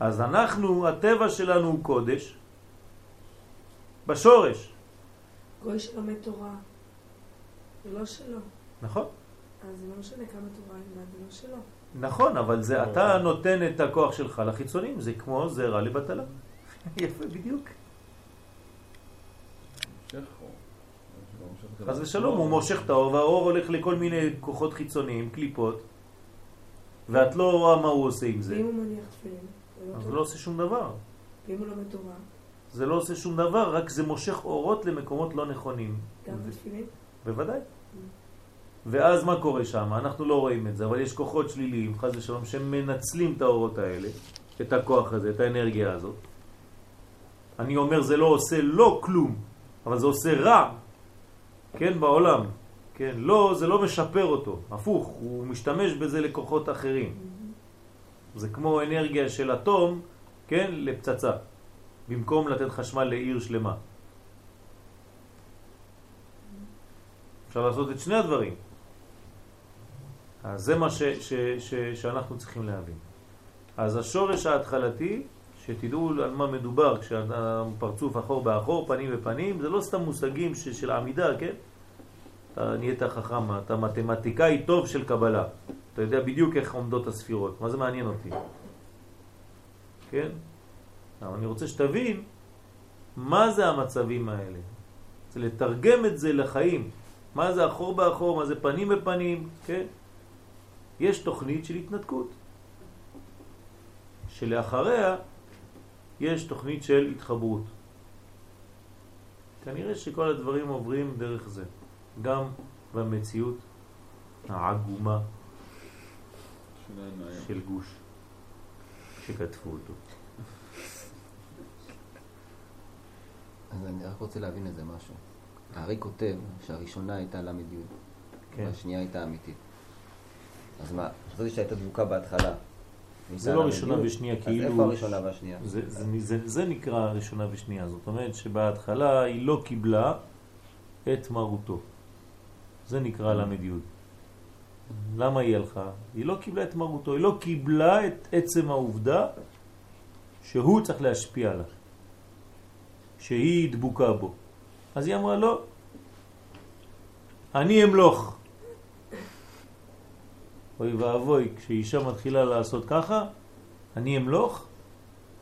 אז אנחנו, הטבע שלנו הוא קודש, בשורש. גוי שלומד תורה, זה לא שלו. נכון. אז זה לא משנה כמה תורה ילמד, זה לא שלו. נכון, אבל זה אתה נותן את הכוח שלך לחיצונים, זה כמו זרע לבטלה. יפה, בדיוק. חס ושלום, הוא מושך את האור, והאור הולך לכל מיני כוחות חיצוניים, קליפות, ואת לא רואה מה הוא עושה עם זה. ואם הוא מניח תפילין, אז טוב. הוא לא עושה שום דבר. ואם הוא לומד תורה, זה לא עושה שום דבר, רק זה מושך אורות למקומות לא נכונים. גם בתפילין, בוודאי. ואז מה קורה שם? אנחנו לא רואים את זה, אבל יש כוחות שליליים, חס ושלום, שמנצלים את האורות האלה, את הכוח הזה, את האנרגיה הזאת. אני אומר זה לא עושה לא כלום, אבל זה עושה רע, כן, בעולם. כן, לא, זה לא משפר אותו, הפוך, הוא משתמש בזה לכוחות אחרים. זה כמו אנרגיה של אטום, כן, לפצצה, במקום לתת חשמל לעיר שלמה. אפשר לעשות את שני הדברים. אז זה מה ש, ש, ש, שאנחנו צריכים להבין. אז השורש ההתחלתי, שתדעו על מה מדובר כשאדם פרצוף אחור באחור, פנים בפנים, זה לא סתם מושגים ש, של עמידה, כן? אתה נהיית חכם, אתה מתמטיקאי טוב של קבלה. אתה יודע בדיוק איך עומדות הספירות, מה זה מעניין אותי? כן? אבל אני רוצה שתבין מה זה המצבים האלה. זה לתרגם את זה לחיים. מה זה אחור באחור, מה זה פנים בפנים, כן? יש תוכנית של התנתקות, שלאחריה יש תוכנית של התחברות. כנראה שכל הדברים עוברים דרך זה, גם במציאות העגומה של גוש שכתבו אותו. אז אני רק רוצה להבין איזה משהו. הארי כותב שהראשונה הייתה ל"י, כן. והשנייה הייתה אמיתית. אז מה, חשבתי שהייתה דבוקה בהתחלה. זה לא ראשונה ושנייה, כאילו... אז איפה הראשונה והשנייה? זה, זה, זה, זה נקרא ראשונה ושנייה, זאת אומרת שבהתחלה היא לא קיבלה את מרותו. זה נקרא ל"י. למה היא הלכה? היא לא קיבלה את מרותו, היא לא קיבלה את עצם העובדה שהוא צריך להשפיע עליו, שהיא דבוקה בו. אז היא אמרה לא, אני אמלוך. אוי ואבוי, כשאישה מתחילה לעשות ככה, אני אמלוך,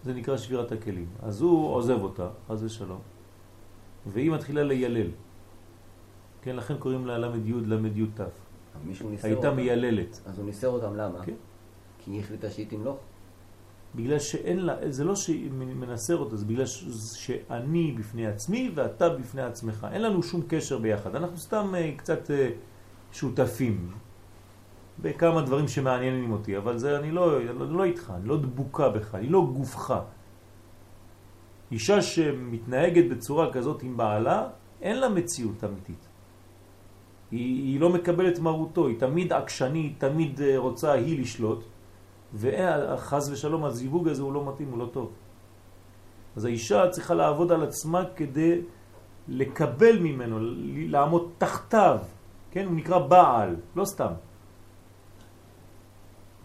זה נקרא שבירת הכלים. אז הוא עוזב אותה, חס ושלום, והיא מתחילה לילל. כן, לכן קוראים לה למד י' למד י' ת'. מישהו ניסר הייתה אותם. מייללת. אז הוא ניסר אותם, למה? כן. כי היא החליטה שהיא תמלוך? בגלל שאין לה, זה לא שהיא מנסר אותה, זה בגלל ש- שאני בפני עצמי ואתה בפני עצמך. אין לנו שום קשר ביחד. אנחנו סתם אה, קצת אה, שותפים בכמה דברים שמעניינים אותי, אבל זה אני לא, לא, לא איתך, אני לא דבוקה בך, אני לא גופך. אישה שמתנהגת בצורה כזאת עם בעלה, אין לה מציאות אמיתית. היא, היא לא מקבלת מרותו, היא תמיד עקשנית, תמיד אה, רוצה היא לשלוט, וחז ושלום הזיווג הזה הוא לא מתאים, הוא לא טוב. אז האישה צריכה לעבוד על עצמה כדי לקבל ממנו, לעמוד תחתיו, כן? הוא נקרא בעל, לא סתם.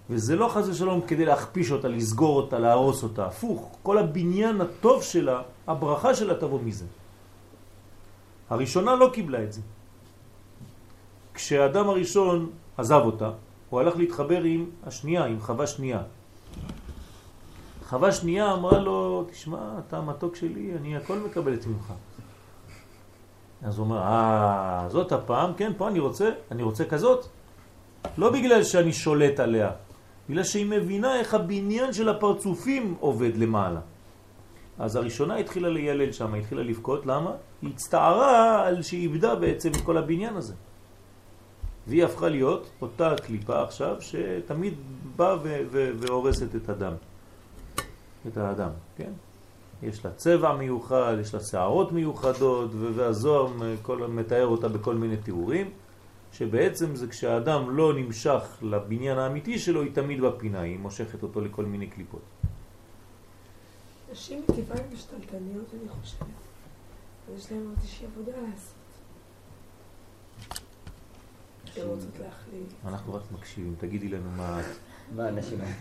וזה לא חז ושלום כדי להכפיש אותה, לסגור אותה, להרוס אותה, הפוך, כל הבניין הטוב שלה, הברכה שלה תבוא מזה. הראשונה לא קיבלה את זה. כשהאדם הראשון עזב אותה, הוא הלך להתחבר עם השנייה, עם חווה שנייה. חווה שנייה אמרה לו, תשמע, אתה המתוק שלי, אני הכל מקבלת ממך. אז הוא אומר, אה, זאת הפעם, כן, פה אני רוצה, אני רוצה כזאת. לא בגלל שאני שולט עליה, בגלל שהיא מבינה איך הבניין של הפרצופים עובד למעלה. אז הראשונה התחילה לילל שם, התחילה לבכות, למה? היא הצטערה על שהיא איבדה בעצם את כל הבניין הזה. והיא הפכה להיות אותה קליפה עכשיו שתמיד באה והורסת את הדם, את האדם, כן? יש לה צבע מיוחד, יש לה שערות מיוחדות, והזוהר כל, מתאר אותה בכל מיני תיאורים, שבעצם זה כשהאדם לא נמשך לבניין האמיתי שלו, היא תמיד בפינה, היא מושכת אותו לכל מיני קליפות. נשים מטבען משתלטניות, אני חושבת. יש להן עוד איזושהי עבודה לעשות. רוצות להחליט. אנחנו רק מקשיבים, תגידי לנו מה... מה האנשים האלה?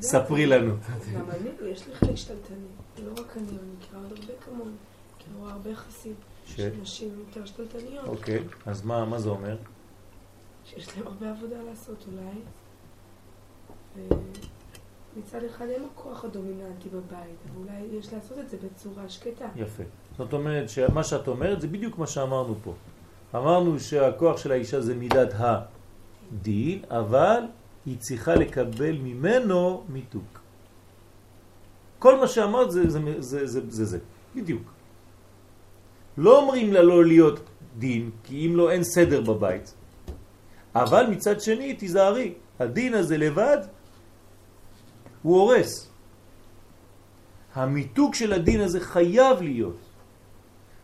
ספרי לנו. גם אני, יש לי חלק שתלטני. לא רק אני, אני מכירה עוד הרבה כמוני. אני רואה הרבה יחסים. ש- שנשים יותר שתלטניות. אוקיי, אז מה מה זה אומר? שיש להם הרבה עבודה לעשות אולי. ומצד אחד הם הכוח הדומיננטי בבית, אבל אולי יש לעשות את זה בצורה שקטה. יפה. זאת אומרת שמה שאת אומרת זה בדיוק מה שאמרנו פה. אמרנו שהכוח של האישה זה מידת הדין, אבל היא צריכה לקבל ממנו מיתוק. כל מה שאמרת זה זה, זה, זה, זה, זה. בדיוק. לא אומרים לה לא להיות דין, כי אם לא אין סדר בבית. אבל מצד שני, תיזהרי, הדין הזה לבד הוא הורס. המיתוק של הדין הזה חייב להיות.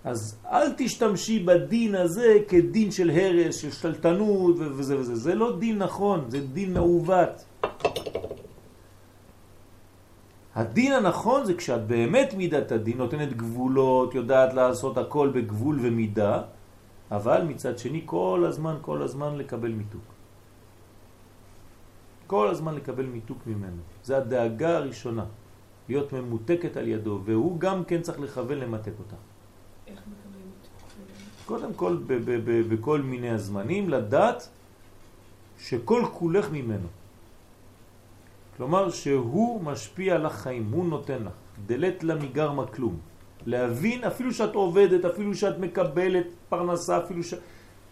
אז אל תשתמשי בדין הזה כדין של הרס, של שלטנות וזה וזה. זה לא דין נכון, זה דין מעוות. הדין הנכון זה כשאת באמת מידת הדין, נותנת גבולות, יודעת לעשות הכל בגבול ומידה, אבל מצד שני כל הזמן, כל הזמן לקבל מיתוק. כל הזמן לקבל מיתוק ממנו. זה הדאגה הראשונה, להיות ממותקת על ידו, והוא גם כן צריך לכוון למתק אותה. קודם כל, בכל מיני הזמנים, לדעת שכל כולך ממנו. כלומר, שהוא משפיע על החיים, הוא נותן לך. דלת לה מגרמה כלום. להבין, אפילו שאת עובדת, אפילו שאת מקבלת פרנסה, אפילו ש...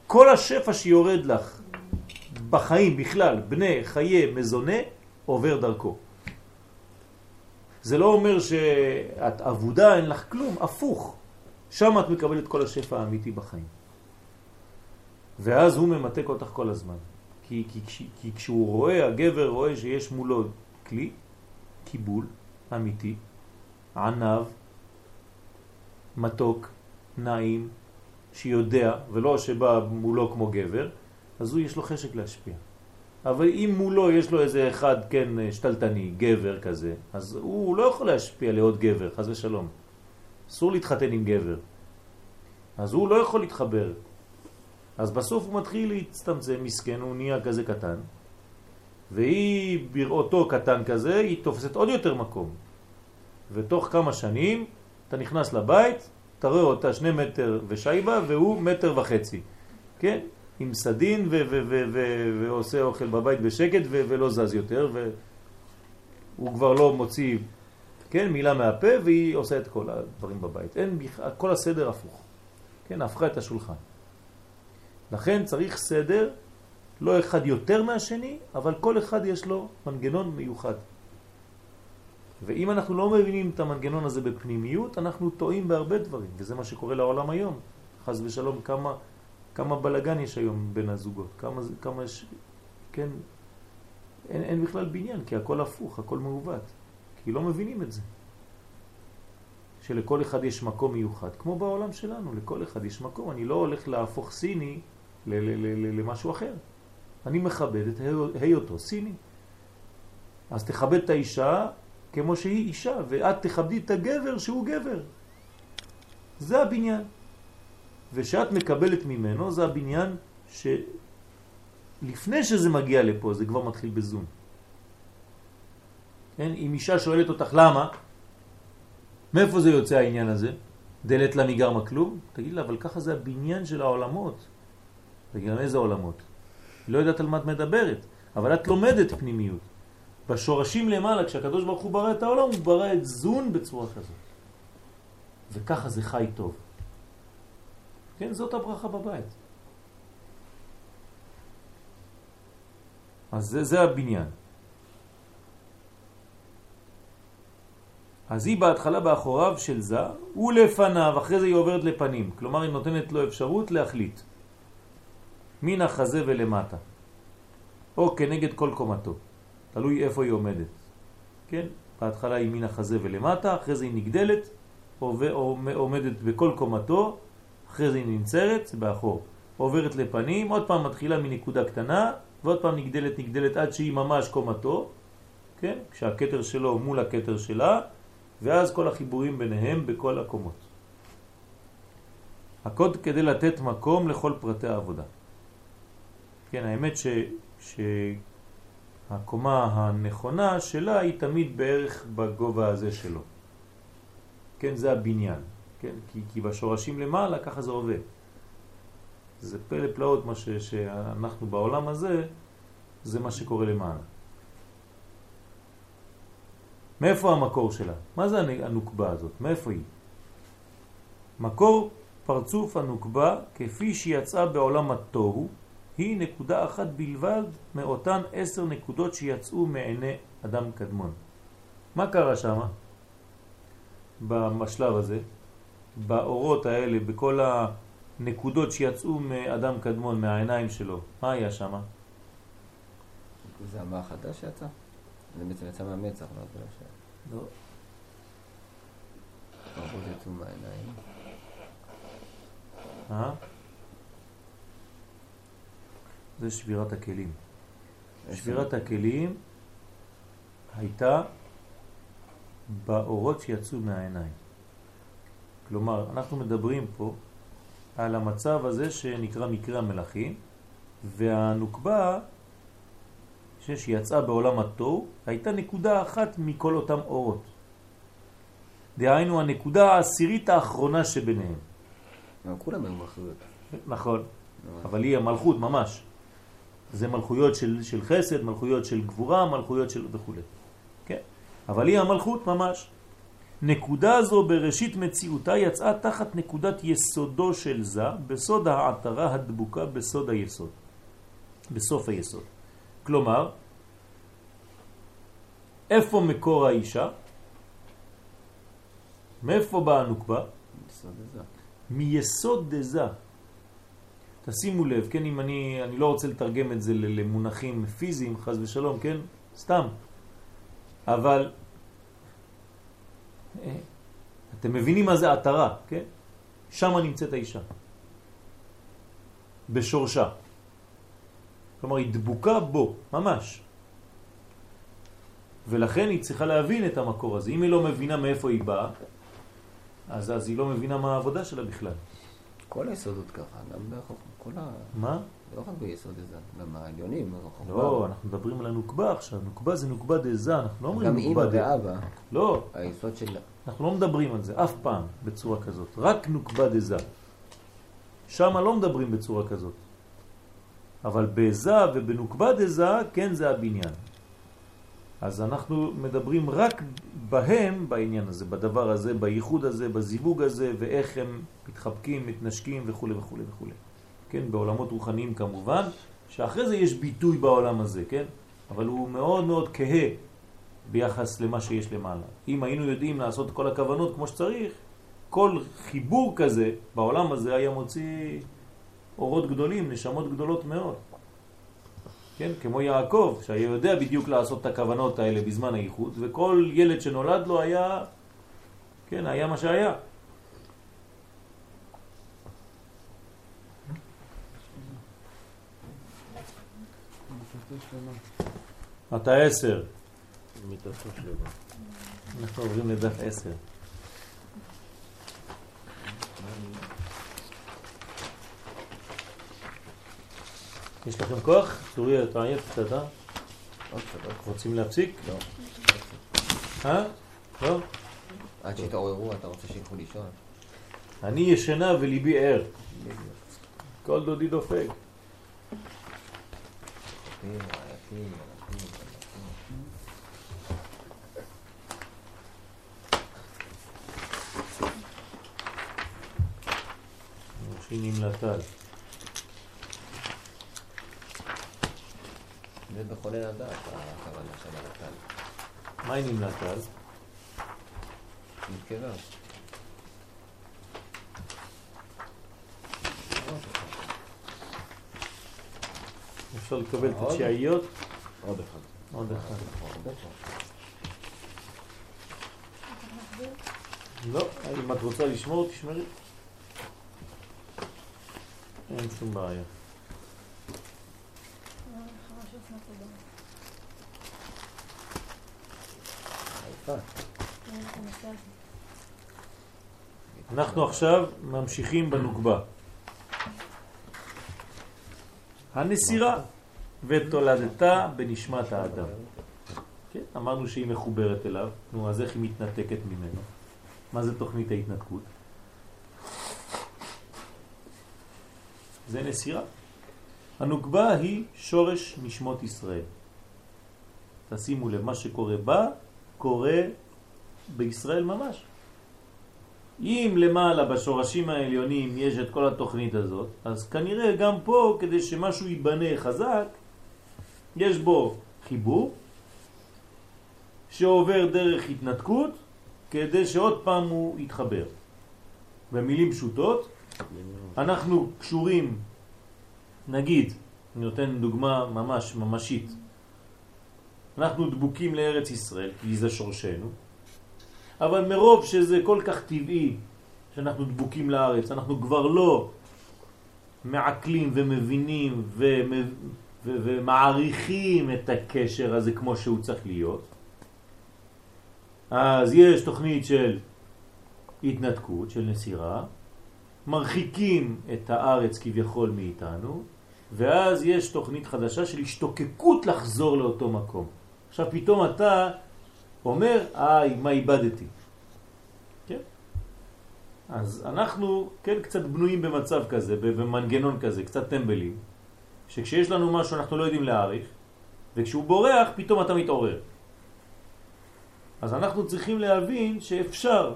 כל השפע שיורד לך בחיים בכלל, בני חיי מזונה, עובר דרכו. זה לא אומר שאת עבודה, אין לך כלום, הפוך. שם את מקבלת כל השפע האמיתי בחיים. ואז הוא ממתק אותך כל הזמן. כי, כי, כי, כשהוא רואה, הגבר רואה שיש מולו כלי, קיבול אמיתי, ענב, מתוק, נעים, שיודע, ולא שבא מולו כמו גבר, אז הוא יש לו חשק להשפיע. אבל אם מולו יש לו איזה אחד, כן, שתלטני, גבר כזה, אז הוא לא יכול להשפיע לעוד גבר, חס ושלום. אסור להתחתן עם גבר. אז הוא לא יכול להתחבר. אז בסוף הוא מתחיל להצטמצם, מסכן, הוא נהיה כזה קטן, והיא בראותו קטן כזה, היא תופסת עוד יותר מקום. ותוך כמה שנים אתה נכנס לבית, אתה רואה אותה שני מטר ושייבה, והוא מטר וחצי. כן? עם סדין ועושה אוכל בבית בשקט ולא זז יותר, והוא כבר לא מוציא כן, מילה מהפה, והיא עושה את כל הדברים בבית. אין, כל הסדר הפוך. כן, הפכה את השולחן. לכן צריך סדר, לא אחד יותר מהשני, אבל כל אחד יש לו מנגנון מיוחד. ואם אנחנו לא מבינים את המנגנון הזה בפנימיות, אנחנו טועים בהרבה דברים, וזה מה שקורה לעולם היום. חז ושלום, כמה, כמה בלגן יש היום בין הזוגות, כמה, כמה יש, כן, אין, אין בכלל בניין, כי הכל הפוך, הכל מעוות. כי לא מבינים את זה. שלכל אחד יש מקום מיוחד, כמו בעולם שלנו, לכל אחד יש מקום. אני לא הולך להפוך סיני למשהו אחר. אני מכבד את היות- היותו סיני. אז תכבד את האישה כמו שהיא אישה, ואת תכבדי את הגבר שהוא גבר. זה הבניין. ושאת מקבלת ממנו, זה הבניין שלפני שזה מגיע לפה, זה כבר מתחיל בזום. כן? אם אישה שואלת אותך למה, מאיפה זה יוצא העניין הזה? דלת לה מגרמה כלום? תגיד לה, אבל ככה זה הבניין של העולמות. תגיד לה, איזה עולמות? היא לא יודעת על מה את מדברת, אבל את לומדת פנימיות. בשורשים למעלה, כשהקדוש ברוך הוא ברא את העולם, הוא ברא את זון בצורה כזאת. וככה זה חי טוב. כן, זאת הברכה בבית. אז זה, זה הבניין. אז היא בהתחלה באחוריו של זה, ולפניו, אחרי זה היא עוברת לפנים. כלומר, היא נותנת לו אפשרות להחליט. מן החזה ולמטה. או כנגד כל קומתו. תלוי איפה היא עומדת. כן? בהתחלה היא מן החזה ולמטה, אחרי זה היא נגדלת, עומדת בכל קומתו, אחרי זה היא נמצרת, באחור. עוברת לפנים, עוד פעם מתחילה מנקודה קטנה, ועוד פעם נגדלת נגדלת עד שהיא ממש קומתו, כן? כשהקטר שלו מול הקטר שלה, ואז כל החיבורים ביניהם בכל הקומות. הקוד כדי לתת מקום לכל פרטי העבודה. כן, האמת ש, הקומה הנכונה שלה היא תמיד בערך בגובה הזה שלו. כן, זה הבניין. כן? כי, כי בשורשים למעלה ככה זה עובד. זה פלא פלאות מה ש, שאנחנו בעולם הזה, זה מה שקורה למעלה. מאיפה המקור שלה? מה זה הנוקבה הזאת? מאיפה היא? מקור פרצוף הנוקבה כפי שיצאה בעולם התוהו היא נקודה אחת בלבד מאותן עשר נקודות שיצאו מעיני אדם קדמון. מה קרה שם? בשלב הזה, באורות האלה, בכל הנקודות שיצאו מאדם קדמון, מהעיניים שלו, מה היה שם? זה המה החדש שיצא? זה בעצם יצא מהמצח, לא? לא. האורות יצאו מהעיניים. אה? זה שבירת הכלים. שבירת הכלים הייתה באורות שיצאו מהעיניים. כלומר, אנחנו מדברים פה על המצב הזה שנקרא מקרה המלאכים, והנוקבה שיצאה בעולם התוהו הייתה נקודה אחת מכל אותם אורות. דהיינו הנקודה העשירית האחרונה שביניהם. כולם היו מלכויות. נכון, אבל היא המלכות ממש. זה מלכויות של, של חסד, מלכויות של גבורה, מלכויות של וכו'. כן? אבל היא המלכות ממש. נקודה זו בראשית מציאותה יצאה תחת נקודת יסודו של זה, בסוד העתרה הדבוקה בסוד היסוד, בסוף היסוד. כלומר, איפה מקור האישה? מאיפה באה הנוקבה? מיסוד דזה. תשימו לב, כן, אם אני, אני לא רוצה לתרגם את זה למונחים פיזיים, חז ושלום, כן? סתם. אבל אה, אתם מבינים מה זה עטרה, כן? שם נמצאת האישה. בשורשה. כלומר, היא דבוקה בו, ממש. ולכן היא צריכה להבין את המקור הזה. אם היא לא מבינה מאיפה היא באה, אז, אז היא לא מבינה מה העבודה שלה בכלל. כל היסודות ככה, גם בחוכמה, כל ה... מה? לא רק ביסוד דזה, גם העליונים, לא, אנחנו מדברים על הנוקבה עכשיו, נוקבה זה נוקבה דזה, אנחנו לא אומרים נוקבה דזה. גם אמא ואבא, לא. היסוד של... אנחנו לא מדברים על זה אף פעם בצורה כזאת, רק נוקבה דזה. שם לא מדברים בצורה כזאת. אבל בזה ובנוקבה דזה, כן זה הבניין. אז אנחנו מדברים רק בהם, בעניין הזה, בדבר הזה, בייחוד הזה, בזיווג הזה, ואיך הם מתחבקים, מתנשקים וכו' וכו' וכו'. כן, בעולמות רוחניים כמובן, שאחרי זה יש ביטוי בעולם הזה, כן? אבל הוא מאוד מאוד כהה ביחס למה שיש למעלה. אם היינו יודעים לעשות כל הכוונות כמו שצריך, כל חיבור כזה בעולם הזה היה מוציא אורות גדולים, נשמות גדולות מאוד. כן? כמו יעקב, שהיה יודע בדיוק לעשות את הכוונות האלה בזמן הייחוד, וכל ילד שנולד לו היה, כן, היה מה שהיה. אתה עשר. אנחנו עוברים לדף עשר. יש לכם כוח? צורי, אתה עייף קצת, אה? רוצים להפסיק? לא. אה? לא? עד שיתעוררו, אתה רוצה שילכו לישון? אני ישנה וליבי ער. כל דודי דופק. ראשי נמלטל. זה בכולל הדעת, הכוונה של הרקל. מה היא נמלטל? נתקבה. אפשר לקבל את התשיעיות? עוד אחד. עוד אחד. לא, אם את רוצה לשמור, תשמרי. אין שום בעיה. אנחנו עכשיו ממשיכים בנוקבה. הנסירה, ותולדתה בנשמת האדם. כן, אמרנו שהיא מחוברת אליו, נו, אז איך היא מתנתקת ממנו? מה זה תוכנית ההתנתקות? זה נסירה. הנוקבה היא שורש נשמות ישראל. תשימו לב, מה שקורה בה, קורה בישראל ממש. אם למעלה בשורשים העליונים יש את כל התוכנית הזאת, אז כנראה גם פה, כדי שמשהו ייבנה חזק, יש בו חיבור שעובר דרך התנתקות כדי שעוד פעם הוא יתחבר. במילים פשוטות, אנחנו קשורים, נגיד, אני נותן דוגמה ממש ממשית, אנחנו דבוקים לארץ ישראל, כי זה שורשנו, אבל מרוב שזה כל כך טבעי שאנחנו דבוקים לארץ, אנחנו כבר לא מעכלים ומבינים ומעריכים את הקשר הזה כמו שהוא צריך להיות, אז יש תוכנית של התנתקות, של נסירה, מרחיקים את הארץ כביכול מאיתנו, ואז יש תוכנית חדשה של השתוקקות לחזור לאותו מקום. עכשיו פתאום אתה אומר, איי, מה איבדתי? כן? אז אנחנו, כן, קצת בנויים במצב כזה, במנגנון כזה, קצת טמבלים, שכשיש לנו משהו אנחנו לא יודעים להעריך, וכשהוא בורח פתאום אתה מתעורר. אז אנחנו צריכים להבין שאפשר,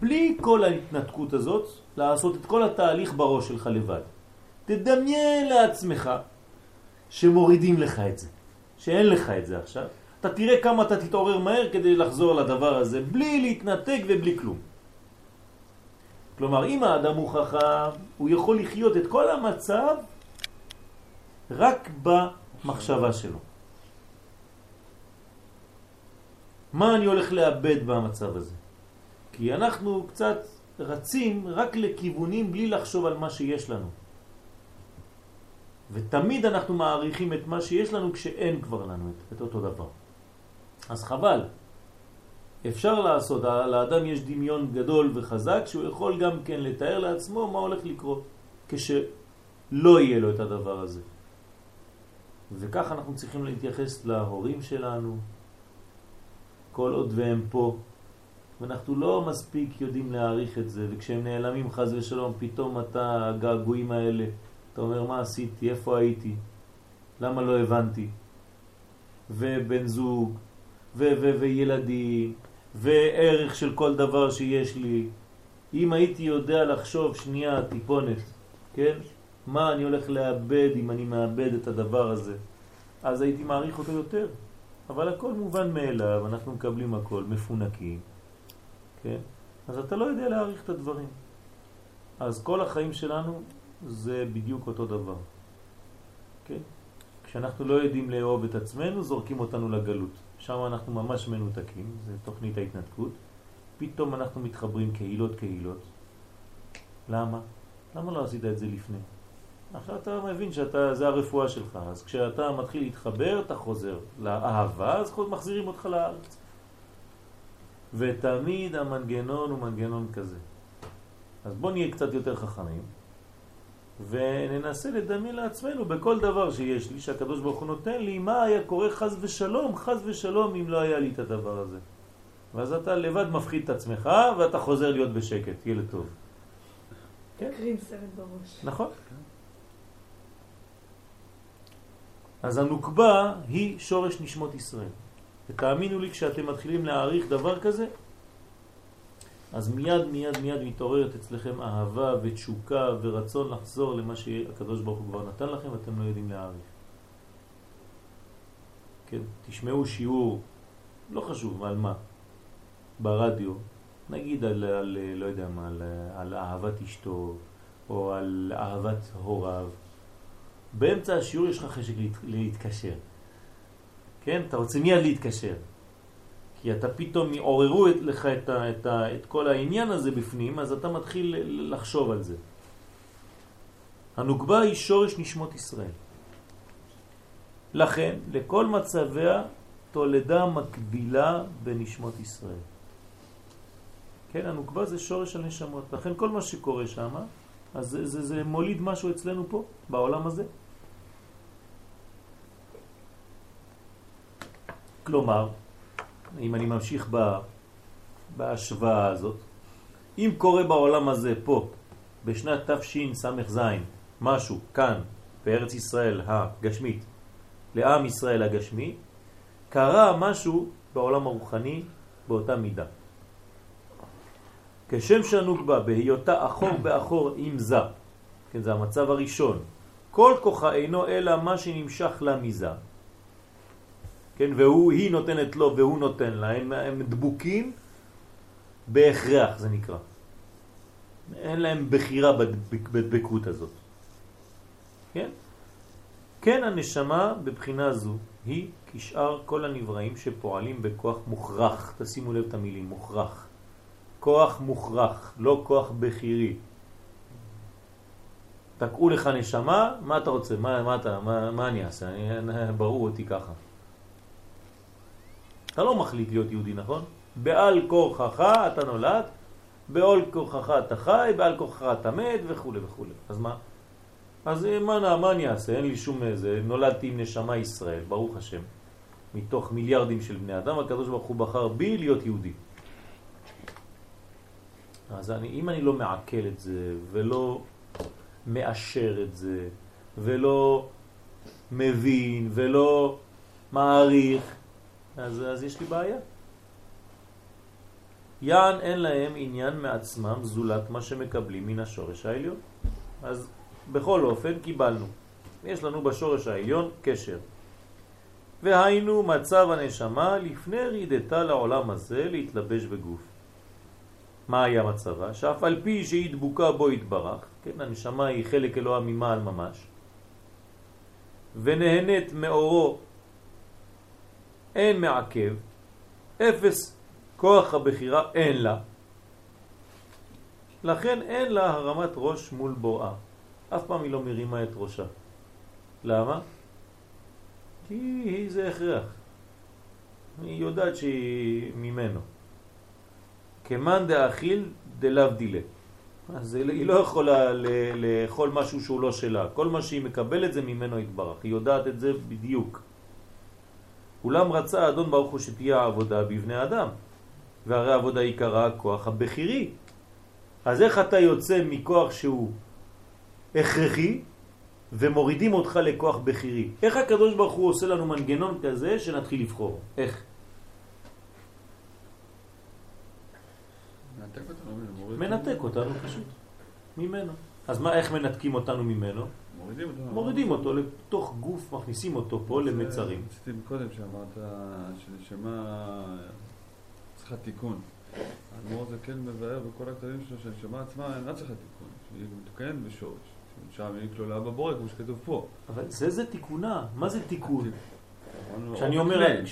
בלי כל ההתנתקות הזאת, לעשות את כל התהליך בראש שלך לבד. תדמיין לעצמך שמורידים לך את זה, שאין לך את זה עכשיו. אתה תראה כמה אתה תתעורר מהר כדי לחזור לדבר הזה, בלי להתנתק ובלי כלום. כלומר, אם האדם הוא חכם, הוא יכול לחיות את כל המצב רק במחשבה שלו. מה אני הולך לאבד במצב הזה? כי אנחנו קצת רצים רק לכיוונים בלי לחשוב על מה שיש לנו. ותמיד אנחנו מעריכים את מה שיש לנו כשאין כבר לנו את, את אותו דבר. אז חבל. אפשר לעשות, לאדם יש דמיון גדול וחזק שהוא יכול גם כן לתאר לעצמו מה הולך לקרות כשלא יהיה לו את הדבר הזה. וכך אנחנו צריכים להתייחס להורים שלנו, כל עוד והם פה, ואנחנו לא מספיק יודעים להעריך את זה, וכשהם נעלמים חז ושלום, פתאום אתה, הגעגועים האלה, אתה אומר מה עשיתי, איפה הייתי, למה לא הבנתי, ובן זוג, ו- ו- וילדים, וערך של כל דבר שיש לי. אם הייתי יודע לחשוב שנייה טיפונת, כן? מה אני הולך לאבד אם אני מאבד את הדבר הזה, אז הייתי מעריך אותו יותר. אבל הכל מובן מאליו, אנחנו מקבלים הכל, מפונקים, כן? אז אתה לא יודע להעריך את הדברים. אז כל החיים שלנו זה בדיוק אותו דבר, כן? כשאנחנו לא יודעים לאהוב את עצמנו, זורקים אותנו לגלות. שם אנחנו ממש מנותקים, זה תוכנית ההתנתקות. פתאום אנחנו מתחברים קהילות קהילות. למה? למה לא עשית את זה לפני? עכשיו אתה מבין שזה הרפואה שלך, אז כשאתה מתחיל להתחבר אתה חוזר לאהבה, אז מחזירים אותך לארץ. ותמיד המנגנון הוא מנגנון כזה. אז בוא נהיה קצת יותר חכמים, וננסה לדמיין לעצמנו בכל דבר שיש לי, שהקדוש ברוך הוא נותן לי, מה היה קורה חז ושלום, חז ושלום אם לא היה לי את הדבר הזה. ואז אתה לבד מפחיד את עצמך, ואתה חוזר להיות בשקט, ילד טוב. כן? קרים סרט בראש. נכון. אז הנוקבה היא שורש נשמות ישראל. ותאמינו לי, כשאתם מתחילים להעריך דבר כזה, אז מיד מיד מיד מתעוררת אצלכם אהבה ותשוקה ורצון לחזור למה שהקדוש ברוך הוא כבר נתן לכם ואתם לא יודעים להעריך. כן, תשמעו שיעור, לא חשוב על מה, ברדיו, נגיד על, על לא יודע מה, על, על אהבת אשתו או על אהבת הוריו, באמצע השיעור יש לך חשק להת, להתקשר. כן, אתה רוצה מיד להתקשר. כי אתה פתאום עוררו לך את, ה, את, ה, את כל העניין הזה בפנים, אז אתה מתחיל לחשוב על זה. הנוקבה היא שורש נשמות ישראל. לכן, לכל מצביה תולדה מקבילה בנשמות ישראל. כן, הנוקבה זה שורש הנשמות. לכן כל מה שקורה שם, אז זה, זה, זה מוליד משהו אצלנו פה, בעולם הזה. כלומר, אם אני ממשיך ב, בהשוואה הזאת, אם קורה בעולם הזה פה, בשנת תשס"ז, משהו כאן, בארץ ישראל הגשמית, לעם ישראל הגשמי, קרה משהו בעולם הרוחני באותה מידה. כשם שהנוגבה בהיותה אחור באחור עם זה, כן, זה המצב הראשון, כל כוחה אינו אלא מה שנמשך לה מזה. כן, והוא, היא נותנת לו והוא נותן לה, הם, הם דבוקים בהכרח זה נקרא. אין להם בחירה בדבקות הזאת. כן? כן הנשמה בבחינה זו היא כשאר כל הנבראים שפועלים בכוח מוכרח, תשימו לב את המילים, מוכרח. כוח מוכרח, לא כוח בחירי. תקעו לך נשמה, מה אתה רוצה? מה, מה, אתה, מה, מה אני אעשה? אני, ברור אותי ככה. אתה לא מחליט להיות יהודי, נכון? בעל כורחך אתה נולד, בעל כורחך אתה חי, בעל כורחך אתה מת וכו' וכו'. אז מה? אז מה, מה אני אעשה? אין לי שום איזה, נולדתי עם נשמה ישראל, ברוך השם. מתוך מיליארדים של בני אדם, הקדוש ברוך הוא בחר בי להיות יהודי. אז אני, אם אני לא מעכל את זה, ולא מאשר את זה, ולא מבין, ולא מעריך, אז, אז יש לי בעיה. יען אין להם עניין מעצמם זולת מה שמקבלים מן השורש העליון. אז בכל אופן קיבלנו. יש לנו בשורש העליון קשר. והיינו מצב הנשמה לפני רידתה לעולם הזה להתלבש בגוף. מה היה מצבה? שאף על פי שהיא דבוקה בו התברך, כן, הנשמה היא חלק אלוה ממעל ממש, ונהנית מאורו אין מעכב, אפס כוח הבחירה אין לה, לכן אין לה הרמת ראש מול בואה. אף פעם היא לא מרימה את ראשה. למה? כי זה הכרח. היא יודעת שהיא ממנו. כמאן דאכיל דלאו דילה. אז היא לא יכולה לאכול משהו שהוא לא שלה. כל מה שהיא מקבלת זה ממנו התברך. היא יודעת את זה בדיוק. אולם רצה אדון ברוך הוא שתהיה העבודה בבני אדם. והרי העבודה עיקרה הכוח הבכירי. אז איך אתה יוצא מכוח שהוא הכרחי ומורידים אותך לכוח בכירי? איך הקדוש ברוך הוא עושה לנו מנגנון כזה שנתחיל לבחור? איך? מנתק אותנו פשוט, ממנו. אז מה, איך מנתקים אותנו ממנו? מורידים אותו. לתוך גוף, מכניסים אותו פה למצרים. רציתי קודם שאמרת שנשמה צריכה תיקון. האדמו"ר זה כן מבאר בכל הכתבים שלו שהנשמה עצמה אינה צריכה תיקון, שהיא מתוקנת בשורש. שם היא כלולה בבורא, כמו שכתוב פה. אבל זה זה תיקונה, מה זה תיקון? כשאני, אומר,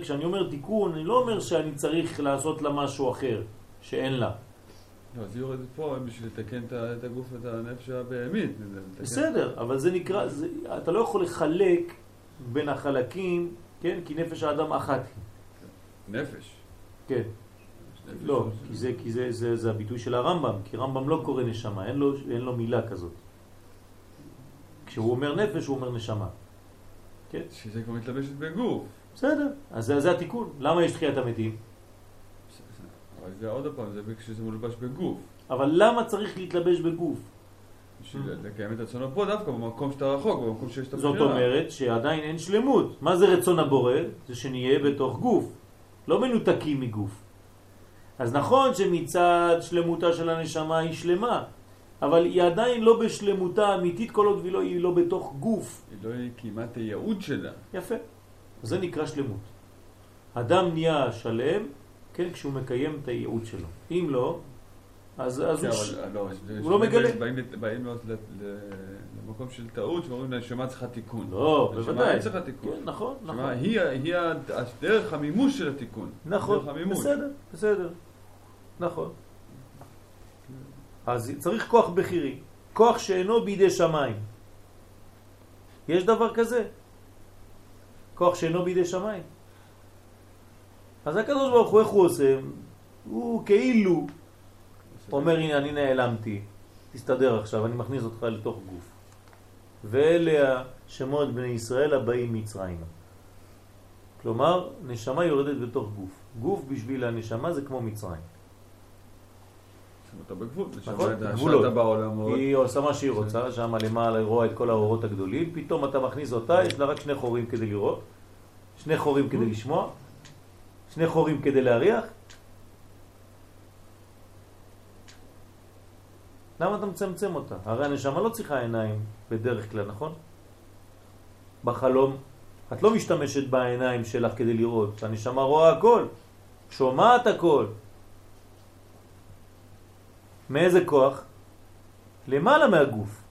כשאני אומר תיקון, אני לא אומר שאני צריך לעשות לה משהו אחר, שאין לה. לא, אז היא יורדת פה בשביל לתקן את הגוף ואת הנפש הבהמית. בסדר, אבל זה נקרא, זה, אתה לא יכול לחלק בין החלקים, כן? כי נפש האדם אחת נפש? כן. לא, כי, זה, כי זה, זה, זה הביטוי של הרמב"ם, כי רמב"ם לא קורא נשמה, אין לו, אין לו מילה כזאת. כשהוא אומר נפש, הוא אומר נשמה. כן? שזה כבר מתלבשת בגוף. בסדר, אז זה, זה התיקון. למה יש תחיית המתים? זה עוד פעם, זה כשזה מולבש בגוף. אבל למה צריך להתלבש בגוף? בשביל לקיים את רצון פה דווקא במקום שאתה רחוק, במקום שיש את הבחירה. זאת אומרת שעדיין אין שלמות. מה זה רצון הבורא? זה שנהיה בתוך גוף. לא מנותקים מגוף. אז נכון שמצד שלמותה של הנשמה היא שלמה, אבל היא עדיין לא בשלמותה אמיתית כל עוד ולא, היא לא בתוך גוף. היא לא את הייעוד שלה. יפה. זה נקרא שלמות. אדם נהיה שלם, כן, כשהוא מקיים את הייעוד שלו. אם לא, אז, אז כן, הוא. לא, לא מגלה. באים, למקום של טעות שאומרים שהנשמה צריכה תיקון. לא, בוודאי. הנשמה צריכה תיקון. כן, נכון, נכון. היא, דרך המימוש של התיקון. נכון. בסדר, בסדר. נכון. אז צריך כוח בכירי, כוח שאינו בידי שמיים. יש דבר כזה? כוח שאינו בידי שמיים. אז הקדוש ברוך הוא, איך הוא עושה? הוא כאילו אומר, הנה אני נעלמתי, תסתדר עכשיו, אני מכניס אותך לתוך גוף. ואלה השמות בני ישראל הבאים מצרימה. כלומר, נשמה יורדת בתוך גוף. גוף בשביל הנשמה זה כמו מצרים. אתה בגבול, נכון, נשמה. שאתה בעולמות. היא עושה מה שהיא רוצה, שם למעלה היא רואה את כל האורות הגדולים, פתאום אתה מכניס אותה, יש לה רק שני חורים כדי לראות, שני חורים כדי לשמוע, שני חורים כדי להריח. למה אתה מצמצם אותה? הרי הנשמה לא צריכה עיניים בדרך כלל, נכון? בחלום את לא משתמשת בעיניים שלך כדי לראות, הנשמה רואה הכל, שומעת הכל. מאיזה כוח? למעלה מהגוף,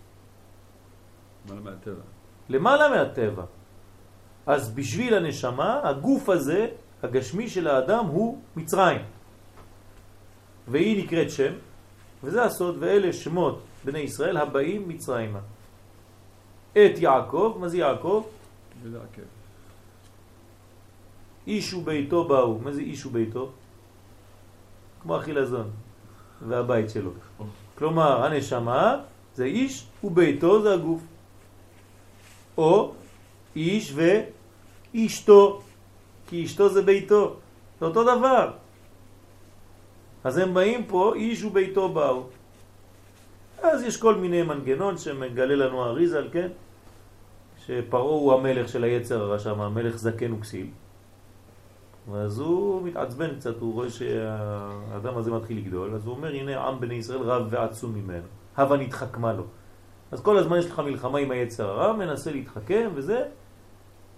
מעלה מהטבע. למעלה מהטבע. אז בשביל הנשמה, הגוף הזה, הגשמי של האדם, הוא מצרים. והיא נקראת שם, וזה הסוד, ואלה שמות בני ישראל הבאים מצרימה. את יעקב, מה זה יעקב? ולעכב. איש וביתו באו. מה זה איש וביתו? כמו החילזון והבית שלו. כלומר, הנשמה זה איש וביתו זה הגוף. או איש ואשתו, כי אשתו זה ביתו. זה אותו דבר. אז הם באים פה, איש וביתו באו. אז יש כל מיני מנגנון שמגלה לנו אריזל, כן? שפרעה הוא המלך של היצר הרע שם, המלך זקן וכסיל. ואז הוא מתעצבן קצת, הוא רואה שהאדם הזה מתחיל לגדול, אז הוא אומר, הנה עם בני ישראל רב ועצום ממנו, הווה נתחכמה לו. אז כל הזמן יש לך מלחמה עם היצר הרע, מנסה להתחכם וזה,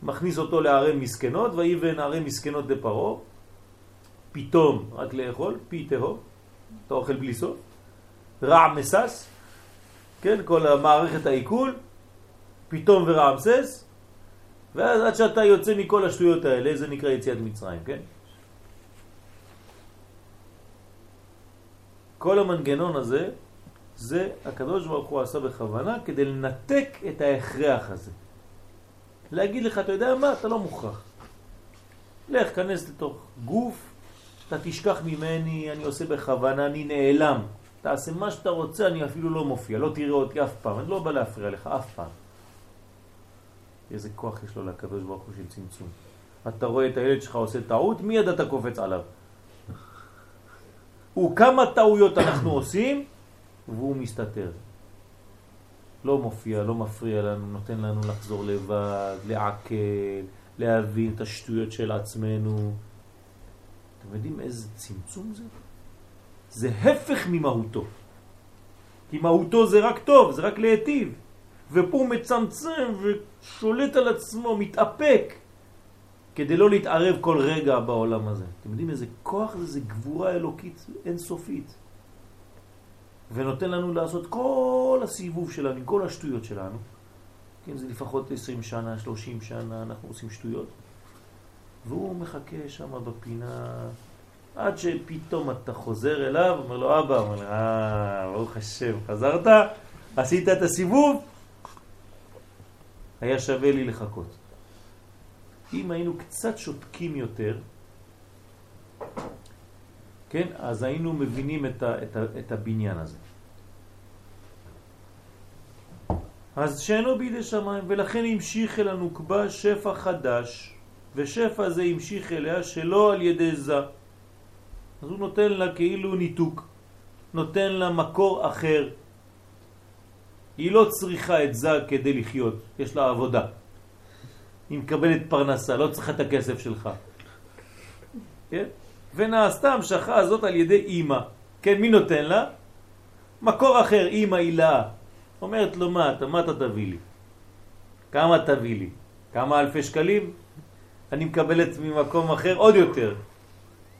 מכניס אותו לערי מסכנות, ויבן ערי מסכנות לפרעה, פתאום רק לאכול, פי תהום, אתה אוכל בלי סוף, רע מסס, כן, כל המערכת העיכול, פתאום ורעמסס, ואז עד שאתה יוצא מכל השטויות האלה, זה נקרא יציאת מצרים, כן? כל המנגנון הזה, זה הקדוש ברוך הוא עשה בכוונה כדי לנתק את ההכרח הזה. להגיד לך, אתה יודע מה? אתה לא מוכרח. לך, כנס לתוך גוף, אתה תשכח ממני, אני עושה בכוונה, אני נעלם. תעשה מה שאתה רוצה, אני אפילו לא מופיע, לא תראה אותי אף פעם, אני לא בא להפריע לך אף פעם. איזה כוח יש לו לקדוש ברוך הוא של צמצום. אתה רואה את הילד שלך עושה טעות, מיד אתה קופץ עליו. וכמה טעויות אנחנו עושים, והוא מסתתר. לא מופיע, לא מפריע לנו, נותן לנו לחזור לבד, לעכל, להבין את השטויות של עצמנו. אתם יודעים איזה צמצום זה? זה הפך ממהותו. כי מהותו זה רק טוב, זה רק להיטיב. ופה הוא מצמצם ושולט על עצמו, מתאפק, כדי לא להתערב כל רגע בעולם הזה. אתם יודעים איזה כוח זה? זה גבורה אלוקית אינסופית. ונותן לנו לעשות כל הסיבוב שלנו, כל השטויות שלנו. כן, זה לפחות 20 שנה, 30 שנה, אנחנו עושים שטויות. והוא מחכה שם בפינה, עד שפתאום אתה חוזר אליו, אומר לו, אבא, אומר לו, אה, ברוך השם, חזרת, עשית את הסיבוב, היה שווה לי לחכות. אם היינו קצת שותקים יותר, כן, אז היינו מבינים את, ה, את, ה, את הבניין הזה. אז שאינו בידי שמיים, ולכן המשיך אל הנוקבה שפע חדש, ושפע זה המשיך אליה שלא על ידי זה. אז הוא נותן לה כאילו ניתוק, נותן לה מקור אחר. היא לא צריכה את זה כדי לחיות, יש לה עבודה. היא מקבלת פרנסה, לא צריכה את הכסף שלך. כן? ונעשתה המשכה הזאת על ידי אימא. כן, מי נותן לה? מקור אחר, אימא הילה. אומרת לו, מה אתה, מה אתה תביא לי? כמה תביא לי? כמה אלפי שקלים? אני מקבלת ממקום אחר עוד יותר.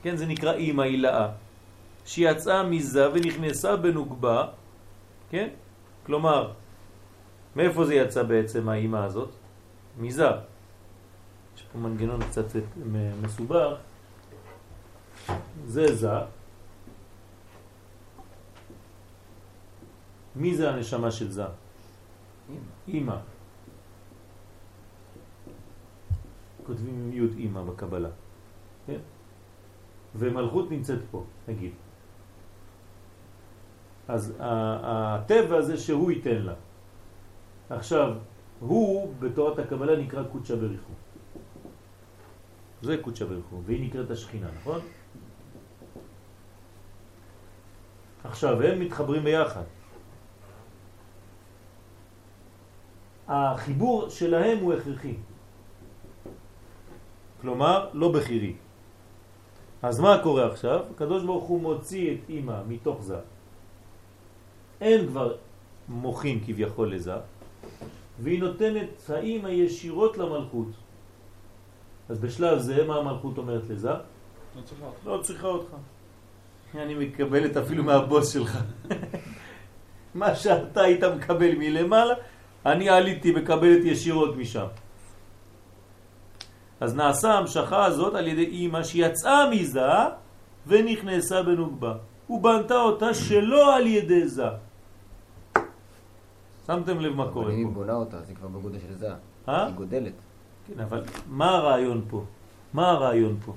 כן, זה נקרא אימא הילאה. שיצאה מזה ונכנסה בנוגבה, כן? כלומר, מאיפה זה יצא בעצם האימא הזאת? מזה. יש פה מנגנון קצת מסובך. זה זה. מי זה הנשמה של זה? אימא. כותבים י' אימא בקבלה. כן? ומלכות נמצאת פה, נגיד. אז הטבע זה שהוא ייתן לה. עכשיו, הוא בתורת הקבלה נקרא קודשא בריחו. זה קודשא בריך הוא, והיא נקראת השכינה, נכון? עכשיו, הם מתחברים ביחד. החיבור שלהם הוא הכרחי. כלומר, לא בחירי. אז מה קורה עכשיו? הקדוש ברוך הוא מוציא את אימא מתוך זה. אין כבר מוחים כביכול לזה, והיא נותנת האימא ישירות למלכות. אז בשלב זה, מה המלכות אומרת לזה? לא צריכה אותך. לא צריכה אותך. אני מקבלת אפילו מהבוס שלך. מה שאתה היית מקבל מלמעלה, אני עליתי מקבלת ישירות משם. אז נעשה המשכה הזאת על ידי אימא שיצאה מזה ונכנסה בנוגבה. הוא בנתה אותה שלא על ידי זה. שמתם לב מה קורה אם היא פה. בונה אותה, היא כבר בגודל של זה. אה? היא גודלת. כן, אבל מה הרעיון פה? מה הרעיון פה?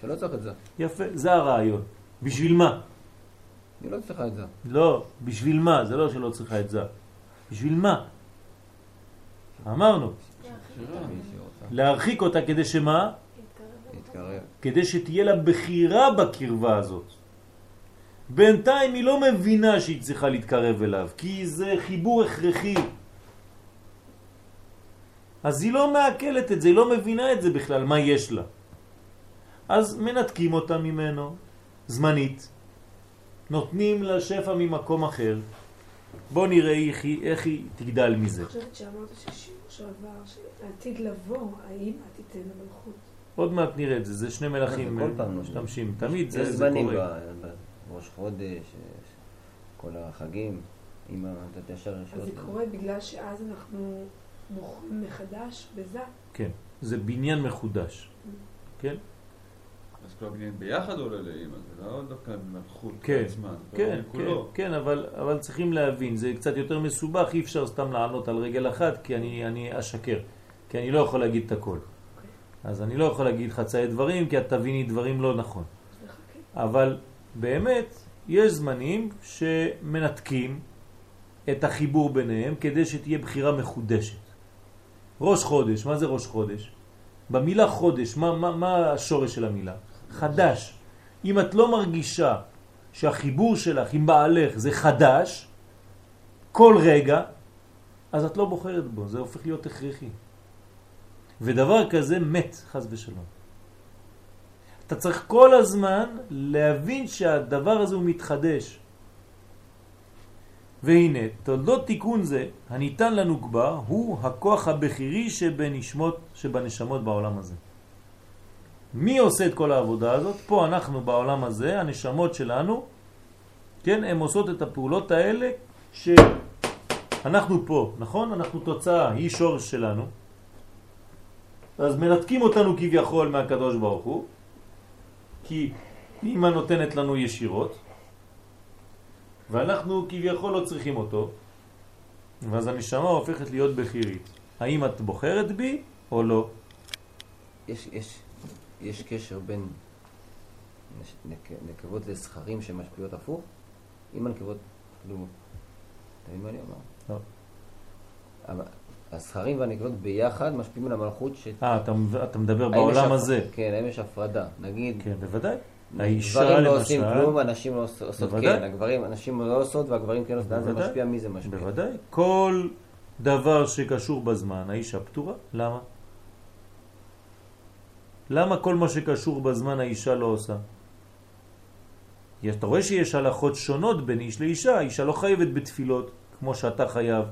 שלא צריך את זה. יפה, זה הרעיון. בשביל מה? היא לא צריכה את זה. לא, בשביל מה? זה לא שלא צריכה את זה. בשביל מה? אמרנו. להרחיק אותה כדי שמה? כדי שתהיה לה בחירה בקרבה הזאת. בינתיים היא לא מבינה שהיא צריכה להתקרב אליו, כי זה חיבור הכרחי. אז היא לא מעכלת את זה, היא לא מבינה את זה בכלל, מה יש לה. אז מנתקים אותה ממנו, זמנית, נותנים לה שפע ממקום אחר. בוא נראה איך היא, איך היא תגדל מזה. אני חושבת שאמרת ששיעור שעבר, שעתיד לבוא, האמא תיתן למלכות. עוד מעט נראה את זה, זה שני מלכים לא משתמשים, תמיד זה, זה זמנים קורה. ב- ב- ראש חודש, כל החגים. אמא, אתה ישר אז. זה קורה בגלל שאז אנחנו מוכרים מחדש בזה. כן, זה בניין מחודש, כן? אז כל הבניין ביחד עולה לאימא, זה לא דווקא מלכות כן, עצמה, כן, כן, כולו. כן, אבל, אבל צריכים להבין, זה קצת יותר מסובך, אי אפשר סתם לענות על רגל אחת, כי אני, אני אשקר, כי אני לא יכול להגיד את הכל. אז אני לא יכול להגיד חצאי דברים, כי את תביני דברים לא נכון. לחכה. אבל באמת, יש זמנים שמנתקים את החיבור ביניהם כדי שתהיה בחירה מחודשת. ראש חודש, מה זה ראש חודש? במילה חודש, מה, מה, מה השורש של המילה? חדש. אם את לא מרגישה שהחיבור שלך עם בעלך זה חדש, כל רגע, אז את לא בוחרת בו, זה הופך להיות הכרחי. ודבר כזה מת, חז ושלום. אתה צריך כל הזמן להבין שהדבר הזה הוא מתחדש. והנה, תולדות תיקון זה, הניתן לנו כבר, הוא הכוח הבכירי שבנשמות, שבנשמות בעולם הזה. מי עושה את כל העבודה הזאת? פה אנחנו בעולם הזה, הנשמות שלנו, כן, הן עושות את הפעולות האלה שאנחנו פה, נכון? אנחנו תוצאה, היא שורש שלנו. אז מנתקים אותנו כביכול מהקדוש ברוך הוא, כי אמא נותנת לנו ישירות, ואנחנו כביכול לא צריכים אותו, ואז הנשמה הופכת להיות בחירית. האם את בוחרת בי או לא? יש, יש, יש קשר בין נקבות לזכרים שמשפיעות הפוך? אם הנקבות, כאילו, אתה מבין מה אני אומר? לא. אבל הזכרים והנקבות ביחד משפיעים על המלכות ש... אה, אתה, אתה מדבר בעולם הזה. כן, האם יש הפרדה? נגיד, כן, בוודאי. האישה גברים לא עושים למשל, כלום, הנשים לא עוש- עושות. כן, הגברים, הנשים לא עושות והגברים כן אז זה. משפיע, מי זה משפיע? בוודאי. כל דבר שקשור בזמן, האישה פתורה. למה? למה כל מה שקשור בזמן האישה לא עושה? אתה רואה שיש הלכות שונות בין איש לאישה, האישה לא חייבת בתפילות כמו שאתה חייב,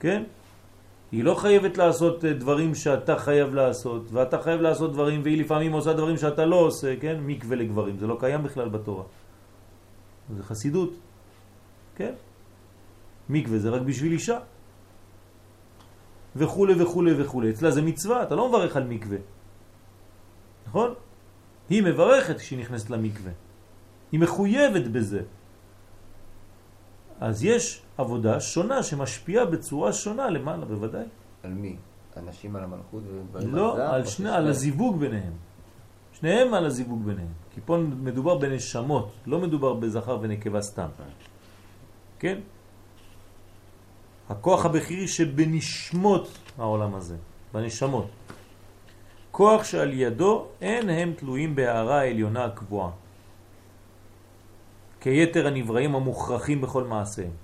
כן? היא לא חייבת לעשות אה, דברים שאתה חייב לעשות, ואתה חייב לעשות דברים, והיא לפעמים עושה דברים שאתה לא עושה, כן? מקווה לגברים, זה לא קיים בכלל בתורה. זה חסידות, כן? מקווה זה רק בשביל אישה. וכו' וכו' וכו'. אצלה זה מצווה, אתה לא מברך על מקווה. נכון? היא מברכת כשהיא נכנסת למקווה. היא מחויבת בזה. אז יש עבודה שונה שמשפיעה בצורה שונה למעלה, בוודאי. על מי? הנשים על המלכות לא? על, או שני, על הזיווג ביניהם. שניהם על הזיווג ביניהם. כי פה מדובר בנשמות, לא מדובר בזכר ונקבה סתם. כן? הכוח הבכירי שבנשמות העולם הזה, בנשמות. הכוח שעל ידו אין הם תלויים בהערה העליונה הקבועה. כיתר הנבראים המוכרחים בכל מעשיהם.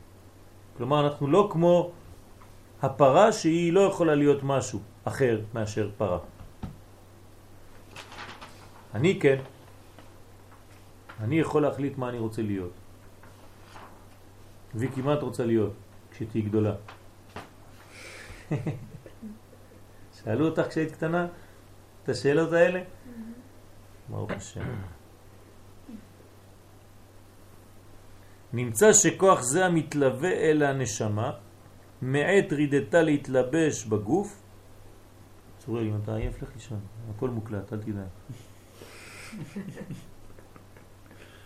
כלומר, אנחנו לא כמו הפרה שהיא לא יכולה להיות משהו אחר מאשר פרה. אני כן. אני יכול להחליט מה אני רוצה להיות. את רוצה להיות כשתהיי גדולה? שאלו אותך כשהיית קטנה את השאלות האלה? ברוך השם. נמצא שכוח זה המתלווה אל הנשמה, מעת רידתה להתלבש בגוף. צורי, אם אתה עייף לך לישון, הכל מוקלט, אל תדאג.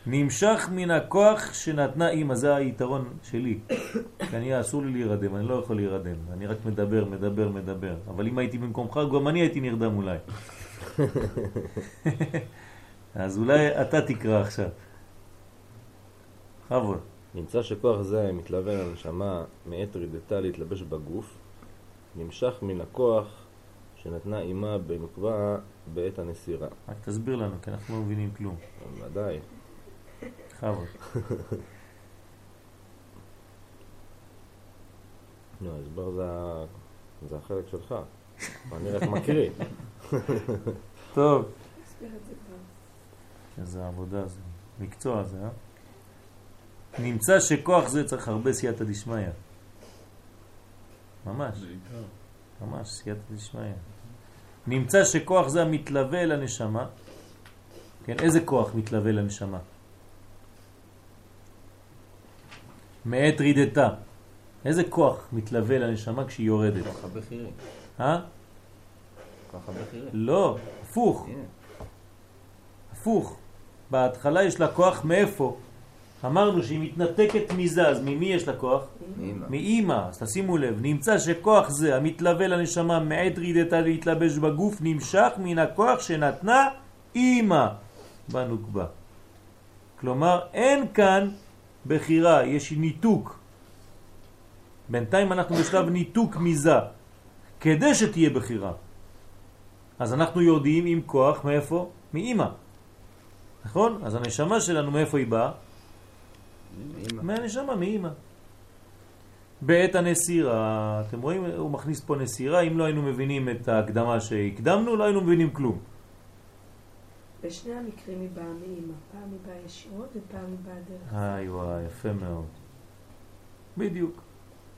נמשך מן הכוח שנתנה אימא, זה היתרון שלי. כי אני אסור לי להירדם, אני לא יכול להירדם. אני רק מדבר, מדבר, מדבר. אבל אם הייתי במקומך, גם אני הייתי נרדם אולי. אז אולי אתה תקרא עכשיו. בכבוד. נמצא שכוח זה מתלווה לנשמה מעת רידתה להתלבש בגוף, נמשך מן הכוח שנתנה אימה בנקבה בעת הנסירה. רק תסביר לנו, כי אנחנו לא מבינים כלום. ודאי. בכבוד. נו, ההסבר זה, החלק שלך. אני רק מקריא. טוב. איזה עבודה זה. מקצוע זה, אה? נמצא שכוח זה צריך הרבה סייעתא דשמיא. ממש. ממש סייעתא דשמיא. נמצא שכוח זה המתלווה לנשמה. כן, איזה כוח מתלווה לנשמה? מעת רידתה. איזה כוח מתלווה לנשמה כשהיא יורדת? כוח הבכירי. אה? כוח הבכירי. לא, הפוך, הנה, הפוך. בהתחלה יש לה כוח מאיפה? אמרנו שהיא מתנתקת מזה, אז ממי יש לה כוח? מאימא, אז תשימו לב, נמצא שכוח זה המתלווה לנשמה מעת רידתה להתלבש בגוף נמשך מן הכוח שנתנה אימא בנוקבה. כלומר, אין כאן בחירה, יש ניתוק. בינתיים אנחנו בשלב ניתוק מזה, כדי שתהיה בחירה. אז אנחנו יודעים עם כוח מאיפה? מאימא. נכון? אז הנשמה שלנו מאיפה היא באה? מהנשמה, מאמא. בעת הנסירה, אתם רואים, הוא מכניס פה נסירה, אם לא היינו מבינים את ההקדמה שהקדמנו, לא היינו מבינים כלום. בשני המקרים היא באה מאימא. פעם היא באה ישירות ופעם היא באה דרך. איי וואי, יפה מאוד. בדיוק.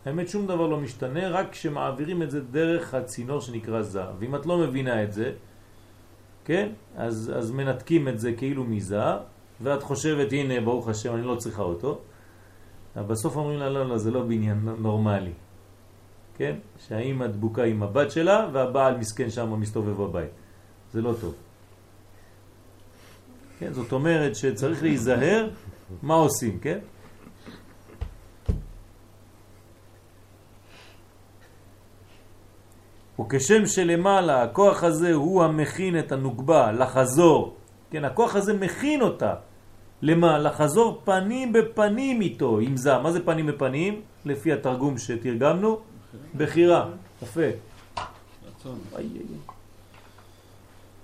האמת שום דבר לא משתנה, רק כשמעבירים את זה דרך הצינור שנקרא זה. ואם את לא מבינה את זה, כן, אז, אז מנתקים את זה כאילו מזה, ואת חושבת, הנה, ברוך השם, אני לא צריכה אותו. אבל בסוף אומרים לה, לא, לא, זה לא בעניין נורמלי. כן? שהאימא דבוקה עם הבת שלה, והבעל מסכן שם מסתובב בבית. זה לא טוב. כן? זאת אומרת שצריך להיזהר מה עושים, כן? וכשם שלמעלה הכוח הזה הוא המכין את הנוגבה לחזור, כן, הכוח הזה מכין אותה למה? לחזור פנים בפנים איתו, עם זה. מה זה פנים בפנים? לפי התרגום שתרגמנו? בחירה. יפה. רצון.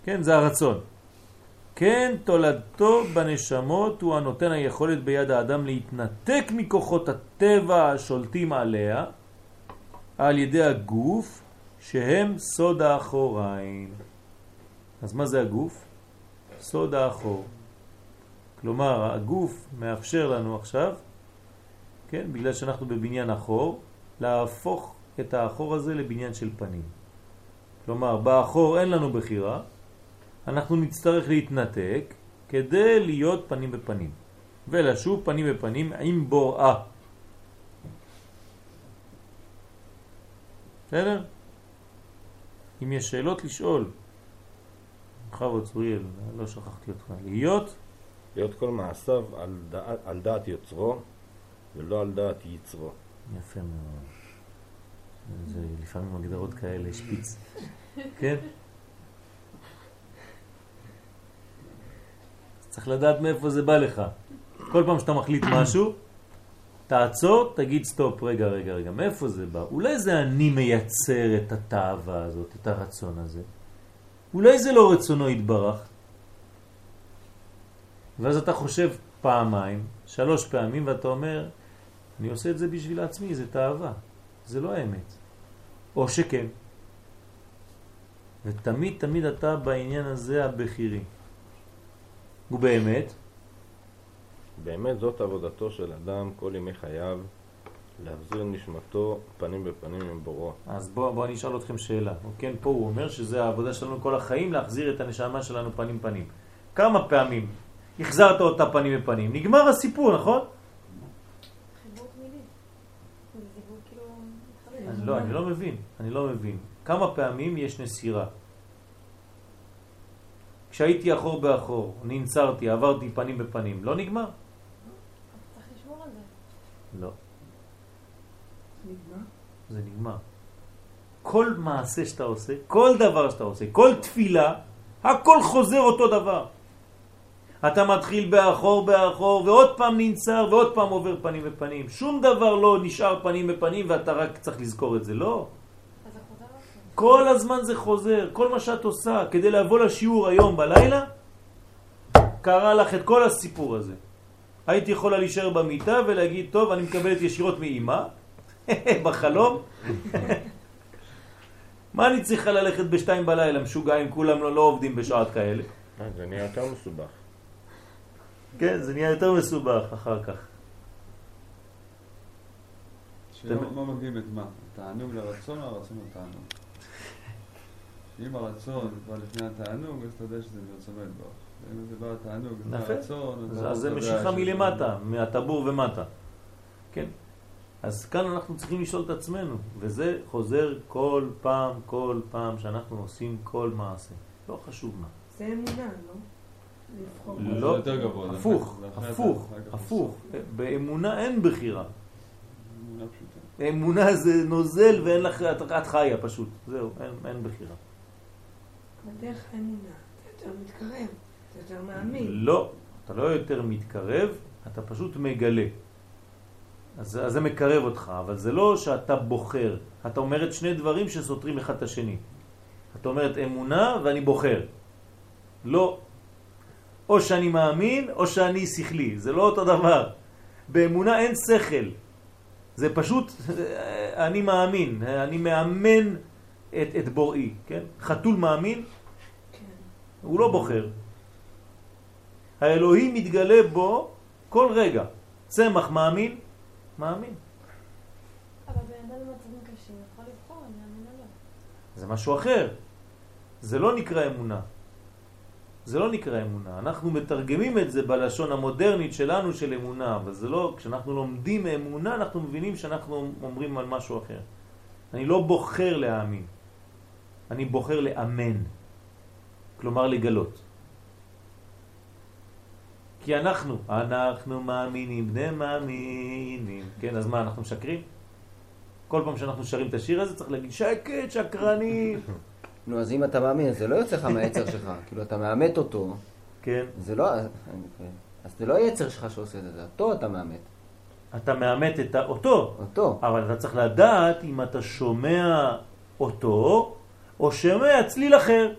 כן, זה הרצון. כן, תולדתו בנשמות הוא הנותן היכולת ביד האדם להתנתק מכוחות הטבע השולטים עליה על ידי הגוף שהם סוד האחוריים. אז מה זה הגוף? סוד האחור. כלומר, הגוף מאפשר לנו עכשיו, כן, בגלל שאנחנו בבניין אחור, להפוך את האחור הזה לבניין של פנים. כלומר, באחור אין לנו בחירה, אנחנו נצטרך להתנתק כדי להיות פנים בפנים, ולשוב פנים בפנים עם בוראה. בסדר? אם יש שאלות לשאול. בכבוד צוריאל, לא שכחתי אותך. להיות להיות כל מעשיו על דעת, על דעת יוצרו ולא על דעת יצרו. יפה מאוד. זה לפעמים הגדרות כאלה, שפיץ. כן? צריך לדעת מאיפה זה בא לך. כל פעם שאתה מחליט משהו, תעצור, תגיד סטופ, רגע, רגע, רגע, מאיפה זה בא? אולי זה אני מייצר את התאווה הזאת, את הרצון הזה. אולי זה לא רצונו יתברך. ואז אתה חושב פעמיים, שלוש פעמים, ואתה אומר, אני עושה את זה בשביל עצמי, זה תאווה, זה לא האמת. או שכן. ותמיד תמיד אתה בעניין הזה הבכירי. ובאמת, באמת זאת עבודתו של אדם כל ימי חייו, להחזיר נשמתו פנים בפנים עם בוראו. אז בוא, בוא אני אשאל אתכם שאלה. כן, פה הוא אומר שזה העבודה שלנו כל החיים, להחזיר את הנשמה שלנו פנים פנים. כמה פעמים החזרת אותה פנים בפנים? נגמר הסיפור, נכון? כאילו... לא, אני לא מבין, אני לא מבין. כמה פעמים יש נסירה? כשהייתי אחור באחור, ננצרתי, עברתי פנים בפנים, לא נגמר? אתה צריך לשמור על זה. לא, נגמר? זה נגמר. כל מעשה שאתה עושה, כל דבר שאתה עושה, כל תפילה, הכל חוזר אותו דבר. אתה מתחיל באחור באחור, ועוד פעם ננצר, ועוד פעם עובר פנים בפנים. שום דבר לא נשאר פנים בפנים, ואתה רק צריך לזכור את זה. לא. אז זה חוזר לעצמו. כל הזמן זה חוזר, כל מה שאת עושה כדי לבוא לשיעור היום בלילה, קרה לך את כל הסיפור הזה. הייתי יכולה להישאר במיטה ולהגיד, טוב, אני מקבלת ישירות מאימא, בחלום. מה אני צריכה ללכת בשתיים בלילה, משוגעים, כולם לא, לא עובדים בשעות כאלה. אה, זה נהיה יותר מסובך. כן, זה נהיה יותר מסובך אחר כך. שאלה מה מקדים את מה? התענוג לרצון או הרצון לתענוג? אם הרצון בא לפני התענוג, אז אתה יודע שזה מרצונו יתברך. אם זה בא התענוג יפה. הרצון, אז- זה משיכה מלמטה, מהטבור ומטה. כן. אז כאן אנחנו צריכים לשאול את עצמנו, וזה חוזר כל פעם, כל פעם שאנחנו עושים כל מעשה. לא חשוב מה. זה אמונה, לא? זה לא, זה הפוך, זה הפוך, הפוך. באמונה אין בחירה. אמונה זה נוזל ואין לך, את חיה פשוט. זהו, אין בחירה. בדרך האמונה. אתה יותר מתקרב. אתה יותר מאמין. לא, אתה לא יותר מתקרב, אתה פשוט מגלה. אז, אז זה מקרב אותך, אבל זה לא שאתה בוחר. אתה אומרת שני דברים שסותרים אחד את השני. אתה אומרת אמונה ואני בוחר. לא. או שאני מאמין או שאני שכלי. זה לא אותו דבר. באמונה אין שכל. זה פשוט, אה, אני מאמין, אני מאמן את, את בוראי, כן? חתול מאמין. הוא לא בוחר. האלוהים מתגלה בו כל רגע. צמח מאמין? מאמין. אבל בן אדם במצבים קשים יכול לבחור אם יאמין או לא. זה משהו אחר. זה לא נקרא אמונה. זה לא נקרא אמונה. אנחנו מתרגמים את זה בלשון המודרנית שלנו של אמונה, אבל זה לא, כשאנחנו לומדים אמונה אנחנו מבינים שאנחנו אומרים על משהו אחר. אני לא בוחר להאמין. אני בוחר לאמן. כלומר לגלות. כי אנחנו, אנחנו מאמינים, בני מאמינים. כן, אז מה, אנחנו משקרים? כל פעם שאנחנו שרים את השיר הזה צריך להגיד שקט, שקרנים. נו, אז אם אתה מאמין, זה לא יוצא לך מהיצר שלך. כאילו, אתה מאמת אותו, כן, זה לא... אז זה לא היצר שלך שעושה את זה, אותו אתה מאמת. אתה מאמת את אותו, אותו. אבל אתה צריך לדעת אם אתה שומע אותו או שומע צליל אחר.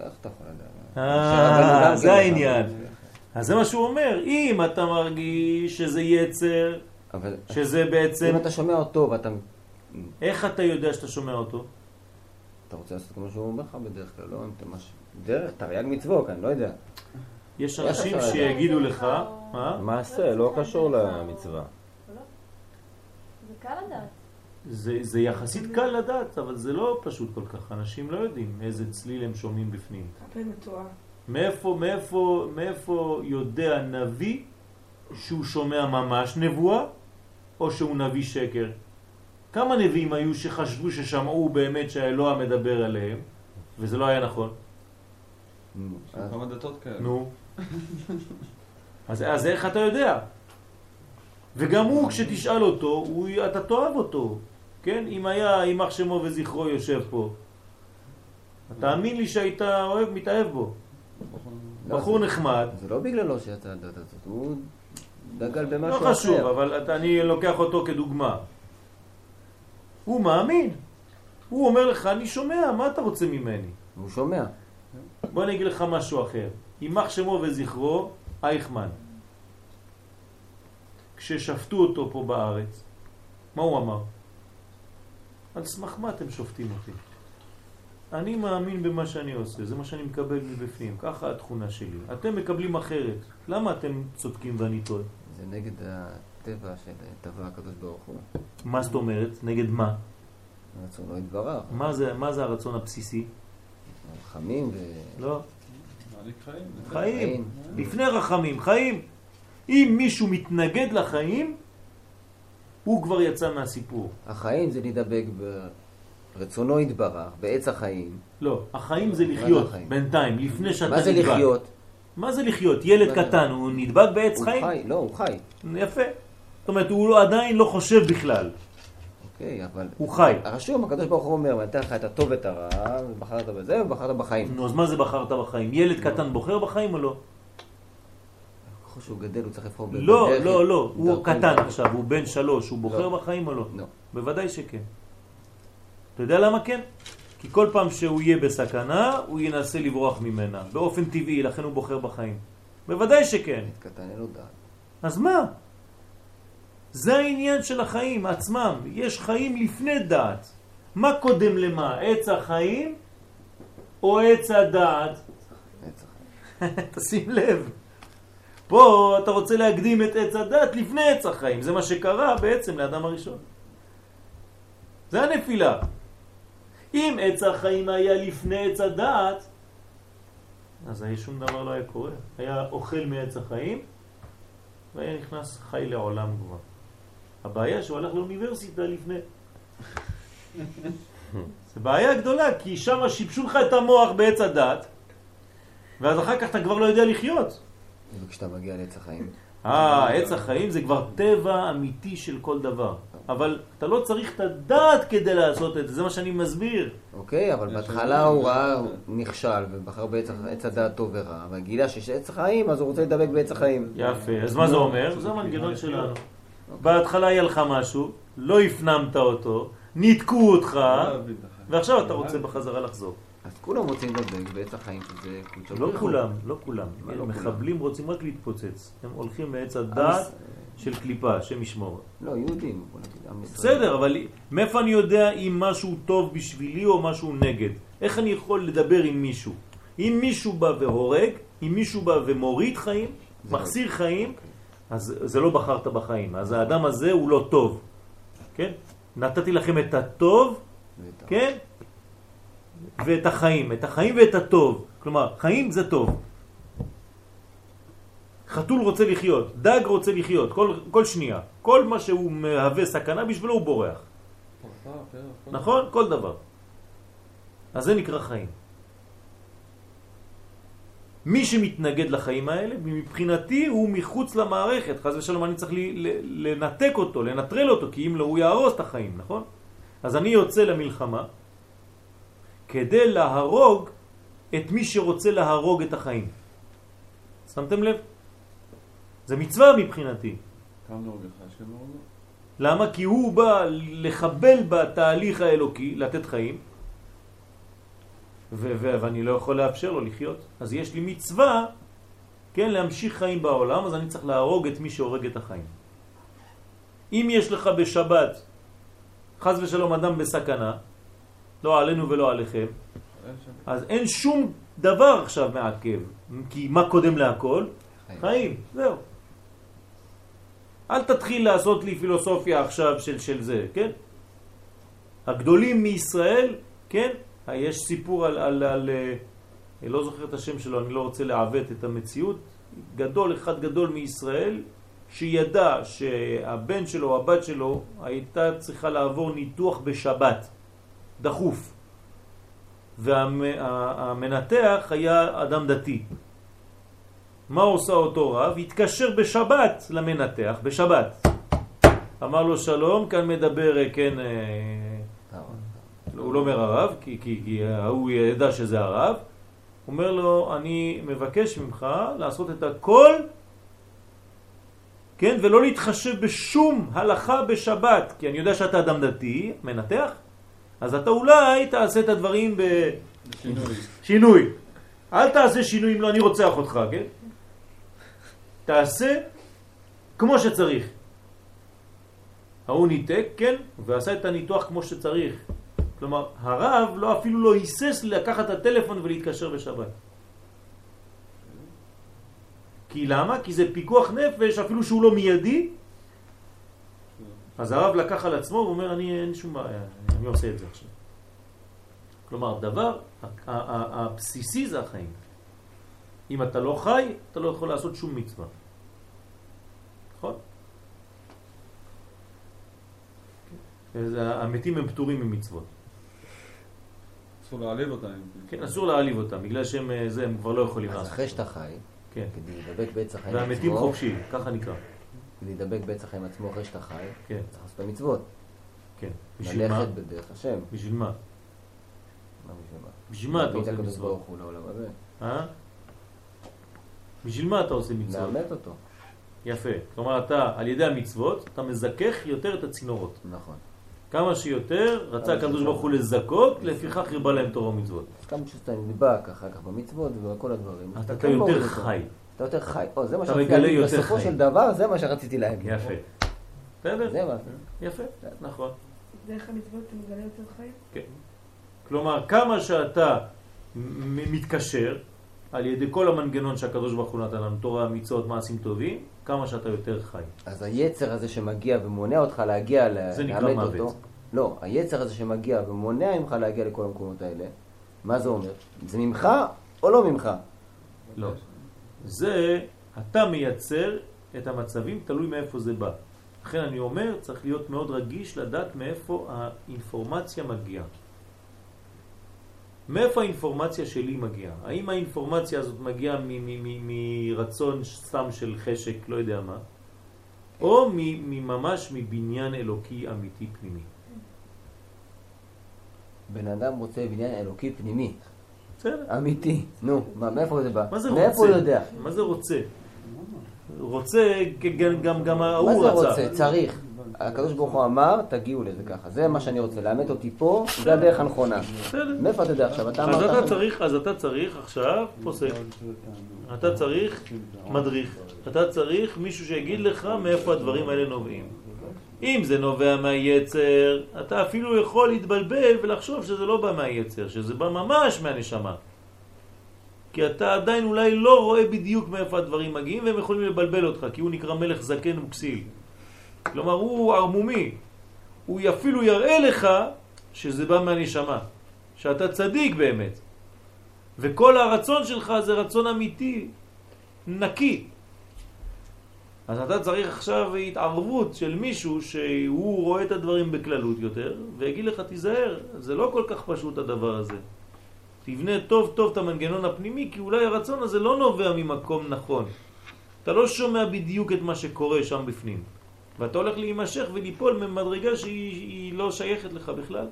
איך אתה יכול לדעת? אה, זה כן העניין. אז זה מה שהוא אומר, אם אתה מרגיש שזה יצר, אבל שזה אם בעצם, אתה שומע אותו ואתה... איך אתה יודע שאתה שומע אותו? אתה רוצה לעשות כמו שהוא אומר לך בדרך כלל, לא? אם אתה מש... דרך, תרי"ג מצוות, אני לא יודע. יש אנשים? שיגידו לך, מה? מעשה, לא קשור למצווה. לא? זה קל לדעת. זה, זה יחסית קל לדעת, אבל זה לא פשוט כל כך. אנשים לא יודעים איזה צליל הם שומעים בפנים. הפה מתואר. מאיפה, מאיפה, מאיפה יודע נביא שהוא שומע ממש נבואה, או שהוא נביא שקר? כמה נביאים היו שחשבו ששמעו באמת שהאלוה מדבר עליהם, וזה לא היה נכון? כמה דתות כאלה. נו. אז, אז איך אתה יודע? וגם הוא, כשתשאל אותו, הוא, אתה תאהב אותו. כן? אם היה יימח שמו וזכרו יושב פה, תאמין לי שהיית אוהב, מתאהב בו. לא, בחור נחמד, זה לא בגללו שיצא הדת הזאת, הוא דגל לא במשהו אחר. חשוב, אבל אני לוקח אותו כדוגמה. הוא מאמין. הוא אומר לך, אני שומע, מה אתה רוצה ממני? הוא שומע. בוא אני אגיד לך משהו אחר. יימח שמו וזכרו, אייכמן. כששפטו אותו פה בארץ, מה הוא אמר? על סמך מה אתם שופטים אותי? אני מאמין במה שאני עושה, זה מה שאני מקבל מבפנים, ככה התכונה שלי. אתם מקבלים אחרת, למה אתם צודקים ואני טועה? זה נגד הטבע של טבע הקדוש ברוך הוא. מה זאת אומרת? נגד מה? רצונו יתברך. מה זה, מה זה הרצון הבסיסי? חמים ו... לא, חיים. חיים. לפני רחמים, חיים. אם מישהו מתנגד לחיים, הוא כבר יצא מהסיפור. החיים זה להידבק ברצונו יתברך, בעץ החיים. לא, החיים זה לחיות, החיים? בינתיים, לפני שאתה מה זה נדבק. לחיות? מה זה לחיות? ילד? קטן, הוא נדבק בעץ הוא חיים? חי, לא, הוא חי. יפה. זאת אומרת, הוא לא- עדיין לא חושב בכלל, אוקיי, אבל... הוא חי. הרשום, הקדוש ברוך הוא אומר, נתן לך את הטוב ואת הרע, ובחרת בזה, ובחרת בחיים. נו, אז מה זה בחרת בחיים? ילד קטן בוחר בחיים או לא? ככל שהוא גדל, הוא צריך לבחור לא, בדרך- לא, לא, הוא דרכו קטן להתפתח. עכשיו, הוא בן שלוש, הוא בוחר לא. בחיים או לא? לא. בוודאי שכן. אתה יודע למה כן? כי כל פעם שהוא יהיה בסכנה, הוא ינסה לברוח ממנה, באופן טבעי, לכן הוא בוחר בחיים. בוודאי שכן. קטן, אין לו דעת. אז מה? זה העניין של החיים עצמם. יש חיים לפני דעת. מה קודם למה? עץ החיים או עץ הדעת? עץ החיים. תשים לב. פה אתה רוצה להקדים את עץ הדת לפני עץ החיים. זה מה שקרה בעצם לאדם הראשון. זה הנפילה. אם עץ החיים היה לפני עץ הדת, אז היה שום דבר לא היה קורה. היה אוכל מעץ החיים, והיה נכנס חי לעולם כבר. הבעיה שהוא הלך לאוניברסיטה לפני. זה בעיה גדולה, כי שם שיבשו לך את המוח בעץ הדת, ואז אחר כך אתה כבר לא יודע לחיות. וכשאתה מגיע לעץ החיים, אה, עץ החיים זה כבר טבע אמיתי של כל דבר. אבל אתה לא צריך את הדעת כדי לעשות את זה, זה מה שאני מסביר. אוקיי, אבל בהתחלה. הוא ראה, הוא נכשל, ובחר בעץ הדעת טוב ורע, אבל גילה שיש עץ החיים, אז הוא רוצה לדבק בעץ החיים. יפה, אז מה זה אומר? זה המנגנון שלנו. בהתחלה היה לך משהו, לא הפנמת אותו, ניתקו אותך, לא ועכשיו אתה רוצה בחזרה לחזור. כולם רוצים לדבק בעץ החיים, שזה קודשו לא כולם, לא כולם. לא מחבלים רוצים רק להתפוצץ. הם הולכים מעץ הדעת של קליפה, השם ישמור. לא, יהודים. בסדר, אבל מאיפה אני יודע אם משהו טוב בשבילי או משהו נגד? איך אני יכול לדבר עם מישהו? אם מישהו בא והורג, אם מישהו בא ומוריד חיים, מחסיר חיים, אוקיי. אז זה לא בחרת בחיים. אז האדם הזה הוא לא טוב. כן? נתתי לכם את הטוב, כן? ואת החיים. את החיים ואת הטוב. כלומר, חיים זה טוב. חתול רוצה לחיות, דג רוצה לחיות, כל, כל שנייה. כל מה שהוא מהווה סכנה בשבילו הוא בורח. נכון? כל דבר. אז זה נקרא חיים. מי שמתנגד לחיים האלה, מבחינתי הוא מחוץ למערכת. חז ושלום אני צריך לנתק אותו, לנטרל אותו, כי אם לא הוא יהרוס את החיים, נכון? אז אני יוצא למלחמה כדי להרוג את מי שרוצה להרוג את החיים. שמתם לב? זה מצווה מבחינתי. למה? כי הוא בא לחבל בתהליך האלוקי, לתת חיים, ואני לא יכול לאפשר לו לחיות. אז יש לי מצווה, כן, להמשיך חיים בעולם, אז אני צריך להרוג את מי שהורג את החיים. אם יש לך בשבת, חז ושלום אדם בסכנה, לא עלינו ולא עליכם. אז אין שום דבר עכשיו מעכב, כי מה קודם להכל? חיים. חיים, זהו. אל תתחיל לעשות לי פילוסופיה עכשיו של, של זה, כן? הגדולים מישראל, כן? יש סיפור על, על, על, אה, אני לא זוכר את השם שלו, אני לא רוצה לעוות את המציאות, גדול, אחד גדול מישראל, שידע שהבן שלו, הבת שלו, הייתה צריכה לעבור ניתוח בשבת, דחוף. והמנתח היה אדם דתי. מה עושה אותו רב? התקשר בשבת למנתח, בשבת. אמר לו שלום, כאן מדבר, אה, כן, אה, הוא לא אומר הרב, כי, כי, כי הוא ידע שזה הרב. אומר לו, אני מבקש ממך לעשות את הכל, כן, ולא להתחשב בשום הלכה בשבת, כי אני יודע שאתה אדם דתי, מנתח, אז אתה אולי תעשה את הדברים שינוי. בשינוי. אל תעשה שינוי אם לא אני רוצח אותך, כן? תעשה כמו שצריך. ההוא ניתק, כן, ועשה את הניתוח כמו שצריך. כלומר, הרב לא אפילו לא היסס לקחת את הטלפון ולהתקשר בשבת. כי למה? כי זה פיקוח נפש, אפילו שהוא לא מיידי. אז הרב לקח על עצמו ואומר, אני אין שום בעיה, אני עושה את זה עכשיו. כלומר, דבר ה- ה- ה- הבסיסי זה החיים. אם אתה לא חי, אתה לא יכול לעשות שום מצווה. נכון? אז המתים הם פטורים ממצוות. אסור להעליב אותם. כן, אסור להעליב אותם, בגלל שהם זה, הם כבר לא יכולים אז לעשות. אחרי שאתה חי, כן. כדי להידבק בעץ החיים והמתים עצמו, חופשי, ככה נקרא. להידבק בעץ החיים עצמו אחרי שאתה חי, כן, צריך לעשות את המצוות. כן. בשביל מה? ללכת בדרך השם. בשביל מה? מה בשביל מה? בשביל מה אתה להביא את עושה מצוות? ברוך הוא לעולם הזה. אה? בשביל מה אתה עושה מצוות? לאמת אותו. יפה. כלומר, אתה, על ידי המצוות, אתה מזכך יותר את הצינורות. נכון. כמה שיותר רצה הקדוש. ברוך הוא לזכות, לפיכך ירבה להם תורה ומצוות. אז כמה שאתה נדבק אחר כך במצוות וכל הדברים. אתה כן יותר. חי. אתה יותר חי. או, זה מה שרציתי מגלה להגיד. בסופו. של דבר, זה מה שרציתי להגיד. יפה. בסדר? זה מה. יפה, נכון. דרך המצוות אתה מגלה יותר חיים? כן. כלומר, כמה שאתה מתקשר על ידי כל המנגנון שהקדוש ברוך הוא נתן לנו, תורה, מצוות, מעשים טובים, כמה שאתה יותר חי. אז היצר הזה שמגיע ומונע אותך להגיע, זה לאמת. אותו. לא, היצר הזה שמגיע ומונע ממך להגיע לכל המקומות האלה, מה זה אומר? זה ממך או לא ממך? לא. זה, אתה מייצר את המצבים, תלוי מאיפה זה בא. לכן אני אומר, צריך להיות מאוד רגיש לדעת מאיפה האינפורמציה מגיעה. מאיפה האינפורמציה שלי מגיעה? האם האינפורמציה הזאת מגיעה מרצון סתם של חשק, לא יודע מה, או ממש מבניין אלוקי אמיתי פנימי? בן אדם רוצה בניין אלוקי פנימי, בסדר. אמיתי. נו, מאיפה זה בא? מה זה מאיפה הוא רוצה? יודע? מה זה רוצה? רוצה, גם, גם, גם מה ההוא זה רצה. רוצה? צריך. הקדוש ברוך הוא אמר, תגיעו לזה ככה. זה מה שאני רוצה, לאמת אותי פה, זה הדרך הנכונה. בסדר. מאיפה אתה יודע עכשיו? אתה אז אמרת... אתה צריך, אז אתה צריך עכשיו פוסק. אתה צריך מדריך. אתה צריך מישהו שיגיד לך מאיפה הדברים האלה נובעים. אם זה נובע מהיצר, אתה אפילו יכול להתבלבל ולחשוב שזה לא בא מהיצר, שזה בא ממש מהנשמה. כי אתה עדיין אולי לא רואה בדיוק מאיפה הדברים מגיעים והם יכולים לבלבל אותך, כי הוא נקרא מלך זקן וכסיל. כלומר, הוא ערמומי. הוא אפילו יראה לך שזה בא מהנשמה, שאתה צדיק באמת. וכל הרצון שלך זה רצון אמיתי, נקי. אז אתה צריך עכשיו התערבות של מישהו שהוא רואה את הדברים בכללות יותר, ויגיד לך תיזהר, זה לא כל כך פשוט הדבר הזה. תבנה טוב טוב את המנגנון הפנימי, כי אולי הרצון הזה לא נובע ממקום נכון. אתה לא שומע בדיוק את מה שקורה שם בפנים. ואתה הולך להימשך וליפול ממדרגה שהיא היא לא שייכת לך בכלל.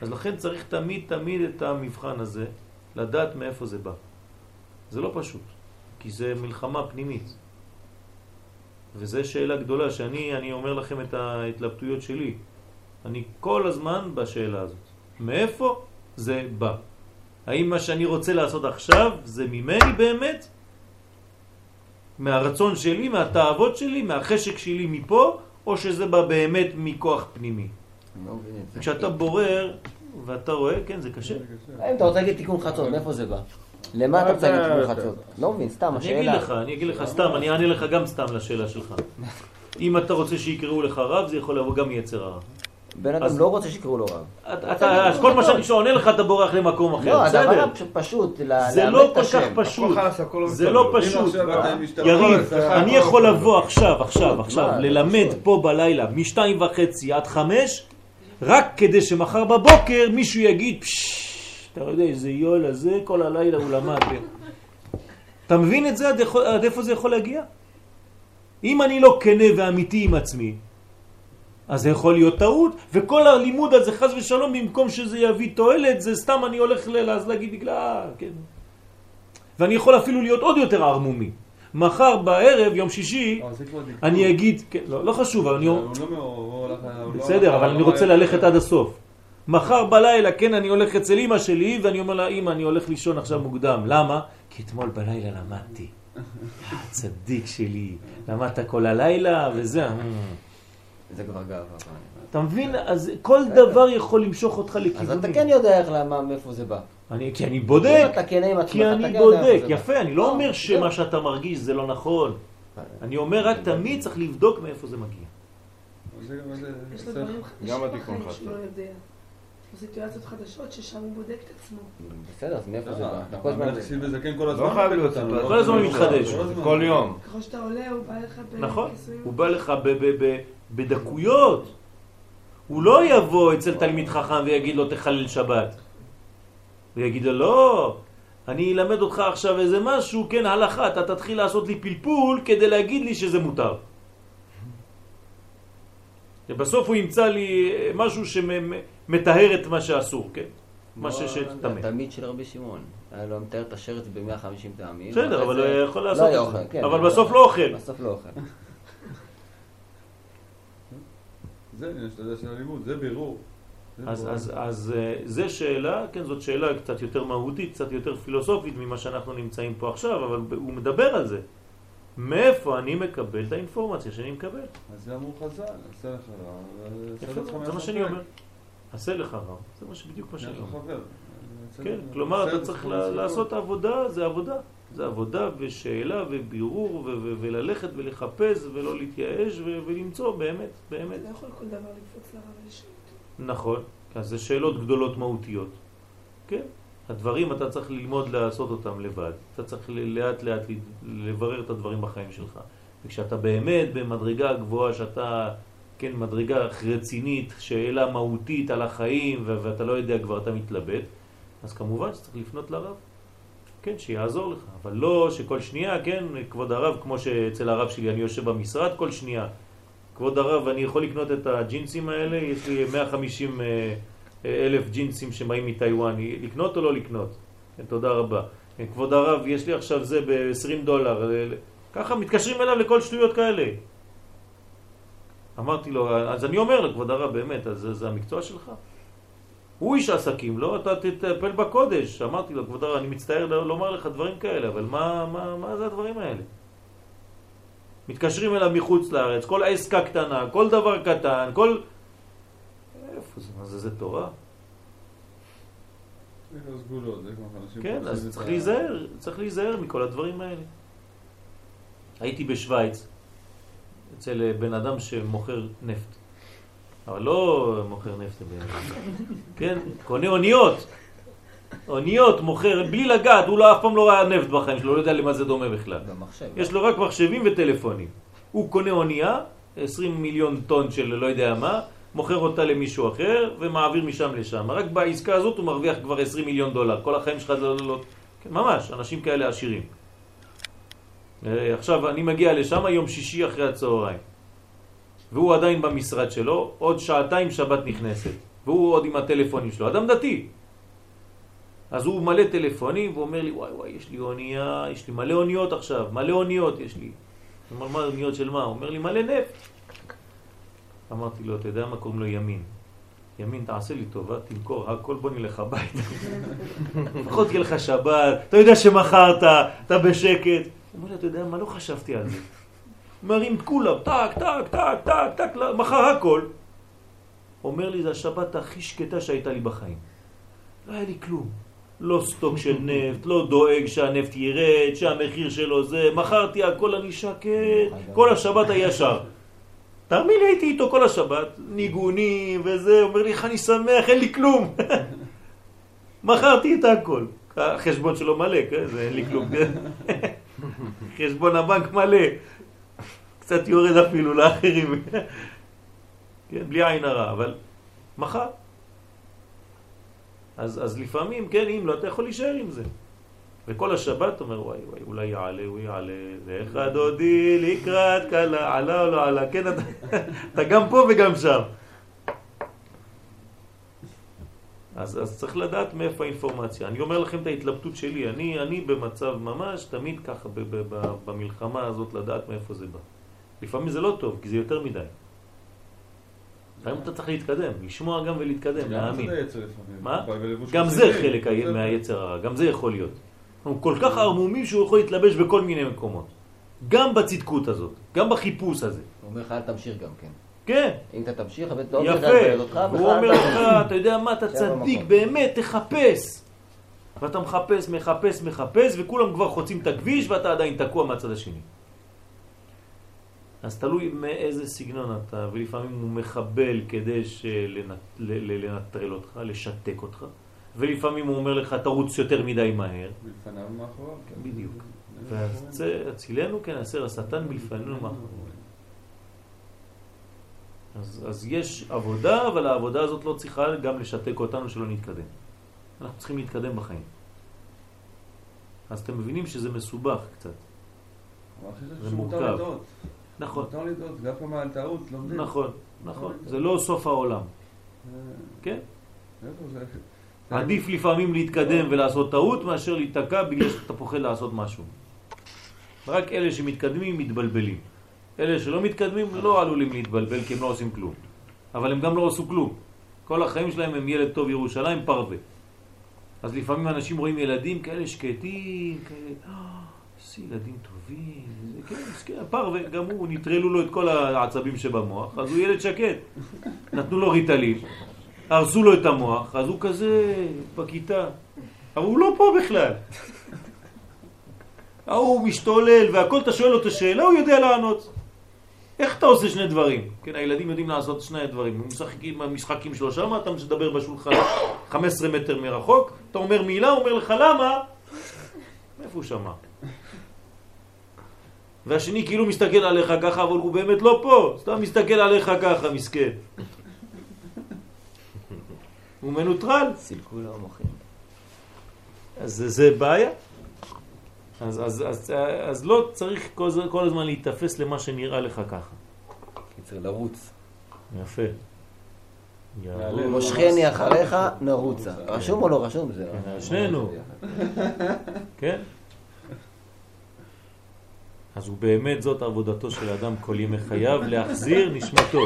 אז לכן צריך תמיד תמיד את המבחן הזה, לדעת מאיפה זה בא. זה לא פשוט, כי זה מלחמה פנימית. וזו שאלה גדולה שאני אני אומר לכם את ההתלבטויות שלי. אני כל הזמן בשאלה הזאת. מאיפה זה בא? האם מה שאני רוצה לעשות עכשיו זה ממני באמת? מהרצון שלי, מהתאוות שלי, מהחשק שלי מפה, או שזה בא באמת מכוח פנימי? לא. כשאתה בורר ואתה רואה, כן, זה קשה. אם אתה רוצה להגיד תיקון חצות, מאיפה זה בא? למה אתה רוצה להגיד תיקון חצות? לא מבין, סתם, אני אגיד השאלה. לך, אני אגיד לך סתם, אני אענה לך גם סתם לשאלה שלך. אם אתה רוצה שיקראו לך רב, זה יכול לבוא גם מיצר הרע. בן אדם לא רוצה שיקראו לו רב. אז כל מה שאני שעונה לך, אתה בורח למקום אחר, לא, הדבר פשוט, זה לא כל כך. פשוט. לא זה. לא פשוט. יריב, אני יכול. לבוא עכשיו, עכשיו, עכשיו, ללמד. פה בלילה משתיים וחצי עד חמש, רק כדי שמחר בבוקר מישהו יגיד, "פשש, אתה יודע איזה יואל הזה, כל הלילה הוא למד. אתה מבין את זה? עד איפה זה יכול להגיע? אם אני לא כנה ואמיתי עם עצמי, אז זה יכול להיות טעות, וכל הלימוד הזה חז ושלום, במקום שזה יביא תועלת, זה סתם אני הולך ל- אז להגיד בגלל, כן. ואני יכול אפילו להיות עוד יותר ערמומי. מחר בערב, יום שישי. אני אגיד, כן, לא, לא חשוב, אבל אני... לא הוא לא בסדר, אבל אני לא רוצה ללכת עד הסוף. מחר בלילה, כן, אני הולך אצל אמא שלי, ואני אומר לה, אמא, אני הולך לישון עכשיו מוקדם. למה? כי אתמול בלילה למדתי. הצדיק שלי, למדת כל הלילה, וזה... אה. זה כבר גאווה. אתה מבין? אז כל דבר יכול למשוך אותך אז לכיוונים. אתה כן יודע איך, למה, מאיפה זה בא. אני, כי אני אם בודק, אתה כן עם עצמך, כי אתה אני כן יודע בודק. יפה, אני לא אומר זהו. שמה שאתה מרגיש זה לא נכון. אני אומר רק תמיד צריך לבדוק מאיפה זה מגיע. זה גם איזה... יש לו שכל. דברים חדשים גם התיקון בחיים סיטואציות חדשות ששם הוא בודק את עצמו. בסדר, אז מאיפה זה בא? אה, אתה כל הזמן... סיל וזקן כל הזמן. לא חייב להיות אותנו, סיטואציה. כל הזמן לא? מתחדש. כל יום. ככל שאתה עולה, הוא בא לך נכון. הוא בא לך בדקויות. הוא לא יבוא אצל תלמיד חכם ויגיד לו תחלל שבת. הוא יגיד לו לא, אני אלמד אותך עכשיו איזה משהו, כן הלכה, אתה תתחיל לעשות לי פלפול כדי להגיד לי שזה מותר. ובסוף הוא ימצא לי משהו שמטהר את מה שאסור, כן? מה שטמא. התלמיד של רבי שמעון. היה לו מתאר את השרץ ב-150 טעמים. בסדר, אבל זה- הוא יכול לא לעשות את זה. אוכל, כן. אבל בסוף לא אוכל. בסוף לא אוכל. זה עניין שאתה יודע של הלימוד, זה בירור. אז. אז, אז אה, זה שאלה, כן, זאת שאלה קצת יותר מהותית, קצת יותר פילוסופית ממה שאנחנו נמצאים פה עכשיו, אבל הוא מדבר על זה. מאיפה אני מקבל את האינפורמציה שאני מקבל? אז זה אמרו חז"ל, עשה לך רע, זה מה. שאני אומר. עשה לך רע, זה מה שבדיוק מה שאני אומר. כן, כלומר אתה צריך. לעשות עבודה, זה עבודה. זה עבודה ושאלה ובירור וללכת ולחפש ולא להתייאש ולמצוא באמת, באמת. לא יכול כל דבר לקפוץ לרב ולשאול. נכון, אז זה שאלות גדולות מהותיות. כן, הדברים אתה צריך ללמוד לעשות אותם לבד. אתה צריך ל- לאט לאט ל- לברר את הדברים בחיים שלך. וכשאתה באמת במדרגה גבוהה, שאתה, כן, מדרגה רצינית, שאלה מהותית על החיים, ואתה לא יודע כבר, אתה מתלבט, אז כמובן שצריך לפנות לרב. כן, שיעזור לך, אבל לא שכל שנייה, כן, כבוד הרב, כמו שאצל הרב שלי, אני יושב במשרד כל שנייה, כבוד הרב, אני יכול לקנות את הג'ינסים האלה? יש לי 150 אה, אה, אלף ג'ינסים שבאים מטיוואן, לקנות או לא לקנות? כן, תודה רבה. כן, כבוד הרב, יש לי עכשיו זה ב-20 דולר. אה, ככה מתקשרים אליו לכל שטויות כאלה. אמרתי לו, אז אני אומר לו, כבוד הרב, באמת, אז זה, המקצוע שלך? הוא איש עסקים, לא? אתה תטפל בקודש. אמרתי לו, כבוד הרב, אני מצטער לומר לך דברים כאלה, אבל מה, מה, מה זה הדברים האלה? מתקשרים אליו מחוץ לארץ, כל עסקה קטנה, כל דבר קטן, כל... איפה זה? מה זה? זה תורה? אנשים כן, אז צריך להיזהר, צריך להיזהר מכל הדברים האלה. הייתי בשוויץ, אצל אה, בן אדם שמוכר נפט. אבל לא מוכר נפט, כן, קונה אוניות. אוניות מוכר, בלי לגעת, הוא לא אף פעם לא ראה נפט בחיים שלו, לא יודע למה זה דומה בכלל. יש לו רק מחשבים וטלפונים. הוא קונה אונייה, 20 מיליון טון של לא יודע מה, מוכר אותה למישהו אחר ומעביר משם לשם. רק בעסקה הזאת הוא מרוויח כבר 20 מיליון דולר. כל החיים שלך לא... לא, לא כן, ממש, אנשים כאלה עשירים. אה, עכשיו אני מגיע לשם יום שישי אחרי הצהריים. והוא עדיין במשרד שלו, עוד שעתיים שבת נכנסת. והוא עוד עם הטלפונים שלו. אדם דתי. אז הוא מלא טלפונים ואומר לי, וואי וואי, יש לי אונייה, יש לי מלא אוניות עכשיו, מלא אוניות יש לי. אומר, מה אוניות של מה? הוא אומר לי, מלא נפט. אמרתי לו, אתה יודע מה קוראים לו ימין? ימין, תעשה לי טובה, תמכור הכל, בוא נלך הביתה. לפחות יהיה לך שבת, אתה יודע שמכרת, אתה בשקט. הוא אומר לי, אתה יודע מה, לא חשבתי על זה. מרים את כולם, טק, טק, טק, טק, טק, לא, מכר הכל. אומר לי, זה השבת הכי שקטה שהייתה לי בחיים. לא היה לי כלום. לא סטוק של נפט, לא דואג שהנפט ירד, שהמחיר שלו זה, מכרתי הכל, אני שקט, כל השבת הישר. תאמין לי, הייתי איתו כל השבת, ניגונים וזה, אומר לי, איך אני שמח, אין לי כלום. מכרתי את הכל. החשבון שלו מלא, כן? זה אין לי כלום. חשבון הבנק מלא. קצת יורד אפילו לאחרים. כן, בלי עין הרע, אבל מכר. אז, אז לפעמים, כן, אם לא, אתה יכול להישאר עם זה. וכל השבת אומר, וואי וואי, אולי יעלה, הוא יעלה, ואיך דודי לקראת קלה, עלה או לא עלה, כן, אתה, אתה גם פה וגם שם. אז, אז צריך לדעת מאיפה האינפורמציה. אני אומר לכם את ההתלבטות שלי, אני, אני במצב ממש תמיד ככה ב, ב, ב, במלחמה הזאת לדעת מאיפה זה בא. לפעמים זה לא טוב, כי זה יותר מדי. לפעמים אתה צריך להתקדם, לשמוע גם ולהתקדם, גם להאמין. זה יצא לפעמים. מה? גם זה חסידי. חלק מהיצר הרע, גם זה יכול להיות. הוא כל כך ערמומי שהוא יכול להתלבש בכל מיני מקומות. גם בצדקות הזאת, גם בחיפוש הזה. הוא אומר לך, אל תמשיך גם כן. כן, אם אתה תמשיך, הבית לא יודע יפה. לבלבל אותך, הוא אומר לך. אתה יודע מה, אתה צדיק. באמת, תחפש. ואתה מחפש, מחפש, מחפש, וכולם כבר חוצים את הכביש ואתה עדיין תקוע מהצד השני. אז תלוי מאיזה סגנון אתה, ולפעמים הוא מחבל כדי שלנ- ל- ל- לנטרל אותך, לשתק אותך, ולפעמים הוא אומר לך, תרוץ יותר מדי מהר. מלפניו ומאחוריו. כן. בדיוק. והצילנו כן הסר השטן מלפנינו מאחורינו. אז, אז יש עבודה, אבל העבודה הזאת לא צריכה גם לשתק אותנו שלא נתקדם. אנחנו צריכים להתקדם בחיים. אז אתם מבינים שזה מסובך קצת. זה מורכב. נכון, מותר לטעות, גם פעם על טעות לומדים. נכון, נכון. זה לא סוף העולם. אה, כן? עדיף לפעמים להתקדם ולעשות טעות מאשר להיתקע בגלל שאתה פוחד לעשות משהו. רק אלה שמתקדמים מתבלבלים. אלה שלא מתקדמים לא עלולים להתבלבל כי הם לא עושים כלום. אבל הם גם לא עשו כלום. כל החיים שלהם הם ילד טוב ירושלים פרווה. אז לפעמים אנשים רואים ילדים כאלה שקטים, כאלה, "אה, איזה ילדים טובים, זה כן, מסכן, פרווה, גם הוא, נטרלו לו את כל העצבים שבמוח, אז הוא ילד שקט. נתנו לו ריטלין, הרסו לו את המוח, אז הוא כזה בכיתה. אבל הוא לא פה בכלל. ההוא משתולל והכל, אתה שואל אותו שאלה, הוא יודע לענות. איך אתה עושה שני דברים? כן, הילדים יודעים לעשות שני דברים. הם משחקים, המשחקים שלו שם, אתה מדבר בשולחן 15 מטר מרחוק, אתה אומר מילה, הוא אומר לך למה? איפה הוא שמע? והשני כאילו מסתכל עליך ככה, אבל הוא באמת לא פה, סתם מסתכל עליך ככה, מסכן. הוא מנוטרל. סילקו לו המוחים. אז זה, זה בעיה. אז, אז, אז, אז לא צריך כל, כל הזמן להיתפס למה שנראה לך ככה. קיצר, לרוץ. יפה. מושכני אחריך, נרוצה. רשום או לא רשום? זה... כן, שנינו. כן? אז הוא באמת זאת עבודתו של אדם כל ימי חייו, להחזיר נשמתו.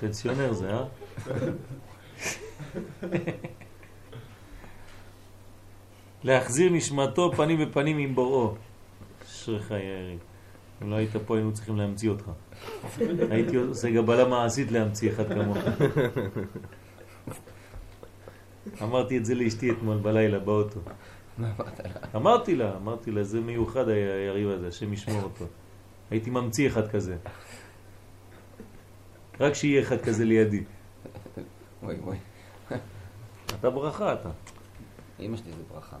פנסיונר זה, אה? להחזיר נשמתו פנים בפנים עם בוראו. אשריך יארי. אם לא היית פה היינו צריכים להמציא אותך. הייתי עושה גבלה מעשית להמציא אחד כמוך. אמרתי את זה לאשתי אתמול בלילה באוטו. מה אמרת לה? אמרתי לה, אמרתי לה, זה מיוחד היריב הזה, השם ישמור אותו. הייתי ממציא אחד כזה. רק שיהיה אחד כזה לידי. וואי וואי. אתה ברכה אתה. אמא שלי זה ברכה.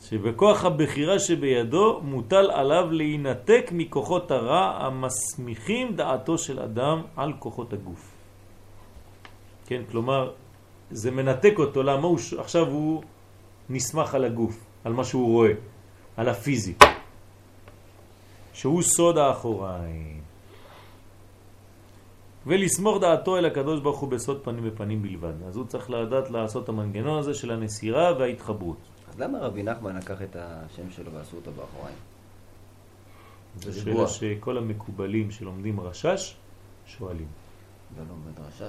שבכוח הבחירה שבידו מוטל עליו להינתק מכוחות הרע המסמיכים דעתו של אדם על כוחות הגוף. כן, כלומר, זה מנתק אותו, למה הוא, עכשיו הוא נסמך על הגוף, על מה שהוא רואה, על הפיזי, שהוא סוד האחוריים. ולסמוך דעתו אל הקדוש ברוך הוא בסוד פנים בפנים בלבד. אז הוא צריך לדעת לעשות המנגנון הזה של הנסירה וההתחברות. למה רבי נחמן לקח את השם שלו ועשו אותו באחוריים? זו זה שאלה. שכל המקובלים שלומדים רשש שואלים. ולא מדרשה.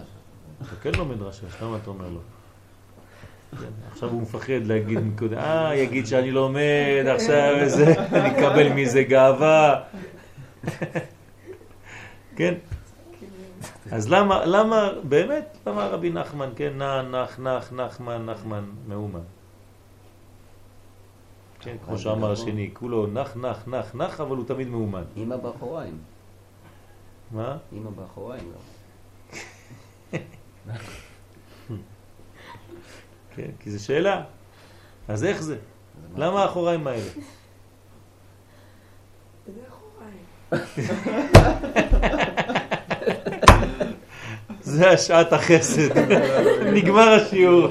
אתה כן לומד רשש, למה אתה אומר לו? כן, עכשיו הוא מפחד להגיד נקודה, אה, יגיד שאני לומד עכשיו וזה, אני אקבל מזה גאווה. כן? אז למה, למה, באמת, למה רבי נחמן, כן, נח, נח, נחמן, נחמן, מאומן? כן, כמו שאמר השני, כולו נח, נח, נח, נח, אבל הוא תמיד מאומן. אמא באחוריים. מה? אמא באחוריים לא. כן, כי זו שאלה. אז איך זה? למה האחוריים האלה? זה אחוריים. זה השעת החסד. נגמר השיעור.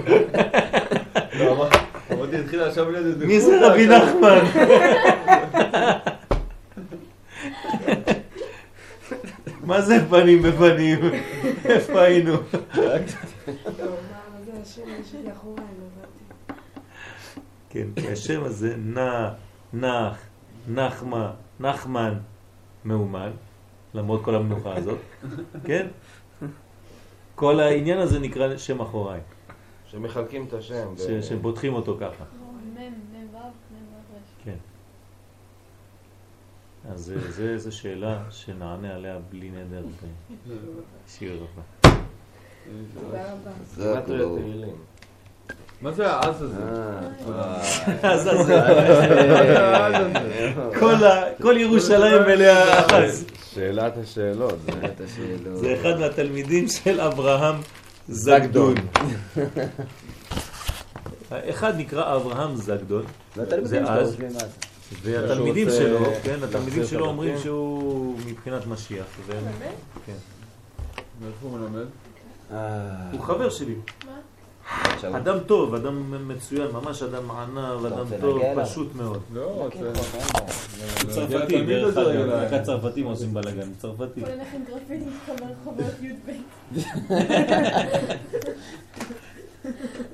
אמרתי, התחילה עכשיו להיות... מי זה רבי נחמן? מה זה פנים בפנים? איפה היינו? אחוריים. כן, כי השם הזה נע, נח, נחמה, נחמן, מאומן, למרות כל המנוחה הזאת, כן? כל העניין הזה נקרא שם אחוריי, שמחלקים את השם. שפותחים אותו ככה. כן. אז זה- זה- זו שאלה שנענה עליה בלי נדר בשיר הבא. תודה רבה. מה זה העז הזה? אה, אז אז כל ה- כל ירושלים מלאה אחז. שאלת השאלות. זה- את השאלות. זה אחד מהתלמידים של אברהם זגדון. אחד נקרא אברהם זגדון, זה שלו אז. מה. והתלמידים שלו, כן, התלמידים שלו אומרים. שהוא מבחינת משיח. באמת? מאיפה הוא מלמד? הוא חבר שלי. עכשיו, אדם טוב, אדם מצוין, ממש אדם ענב, אדם טוב? פשוט מאוד. לא, כן, זה... צרפתי, דרך אגב. רק הצרפתים עושים בלאגן, צרפתי. בוא נלך עם גרפיטים ברחובות י"ב.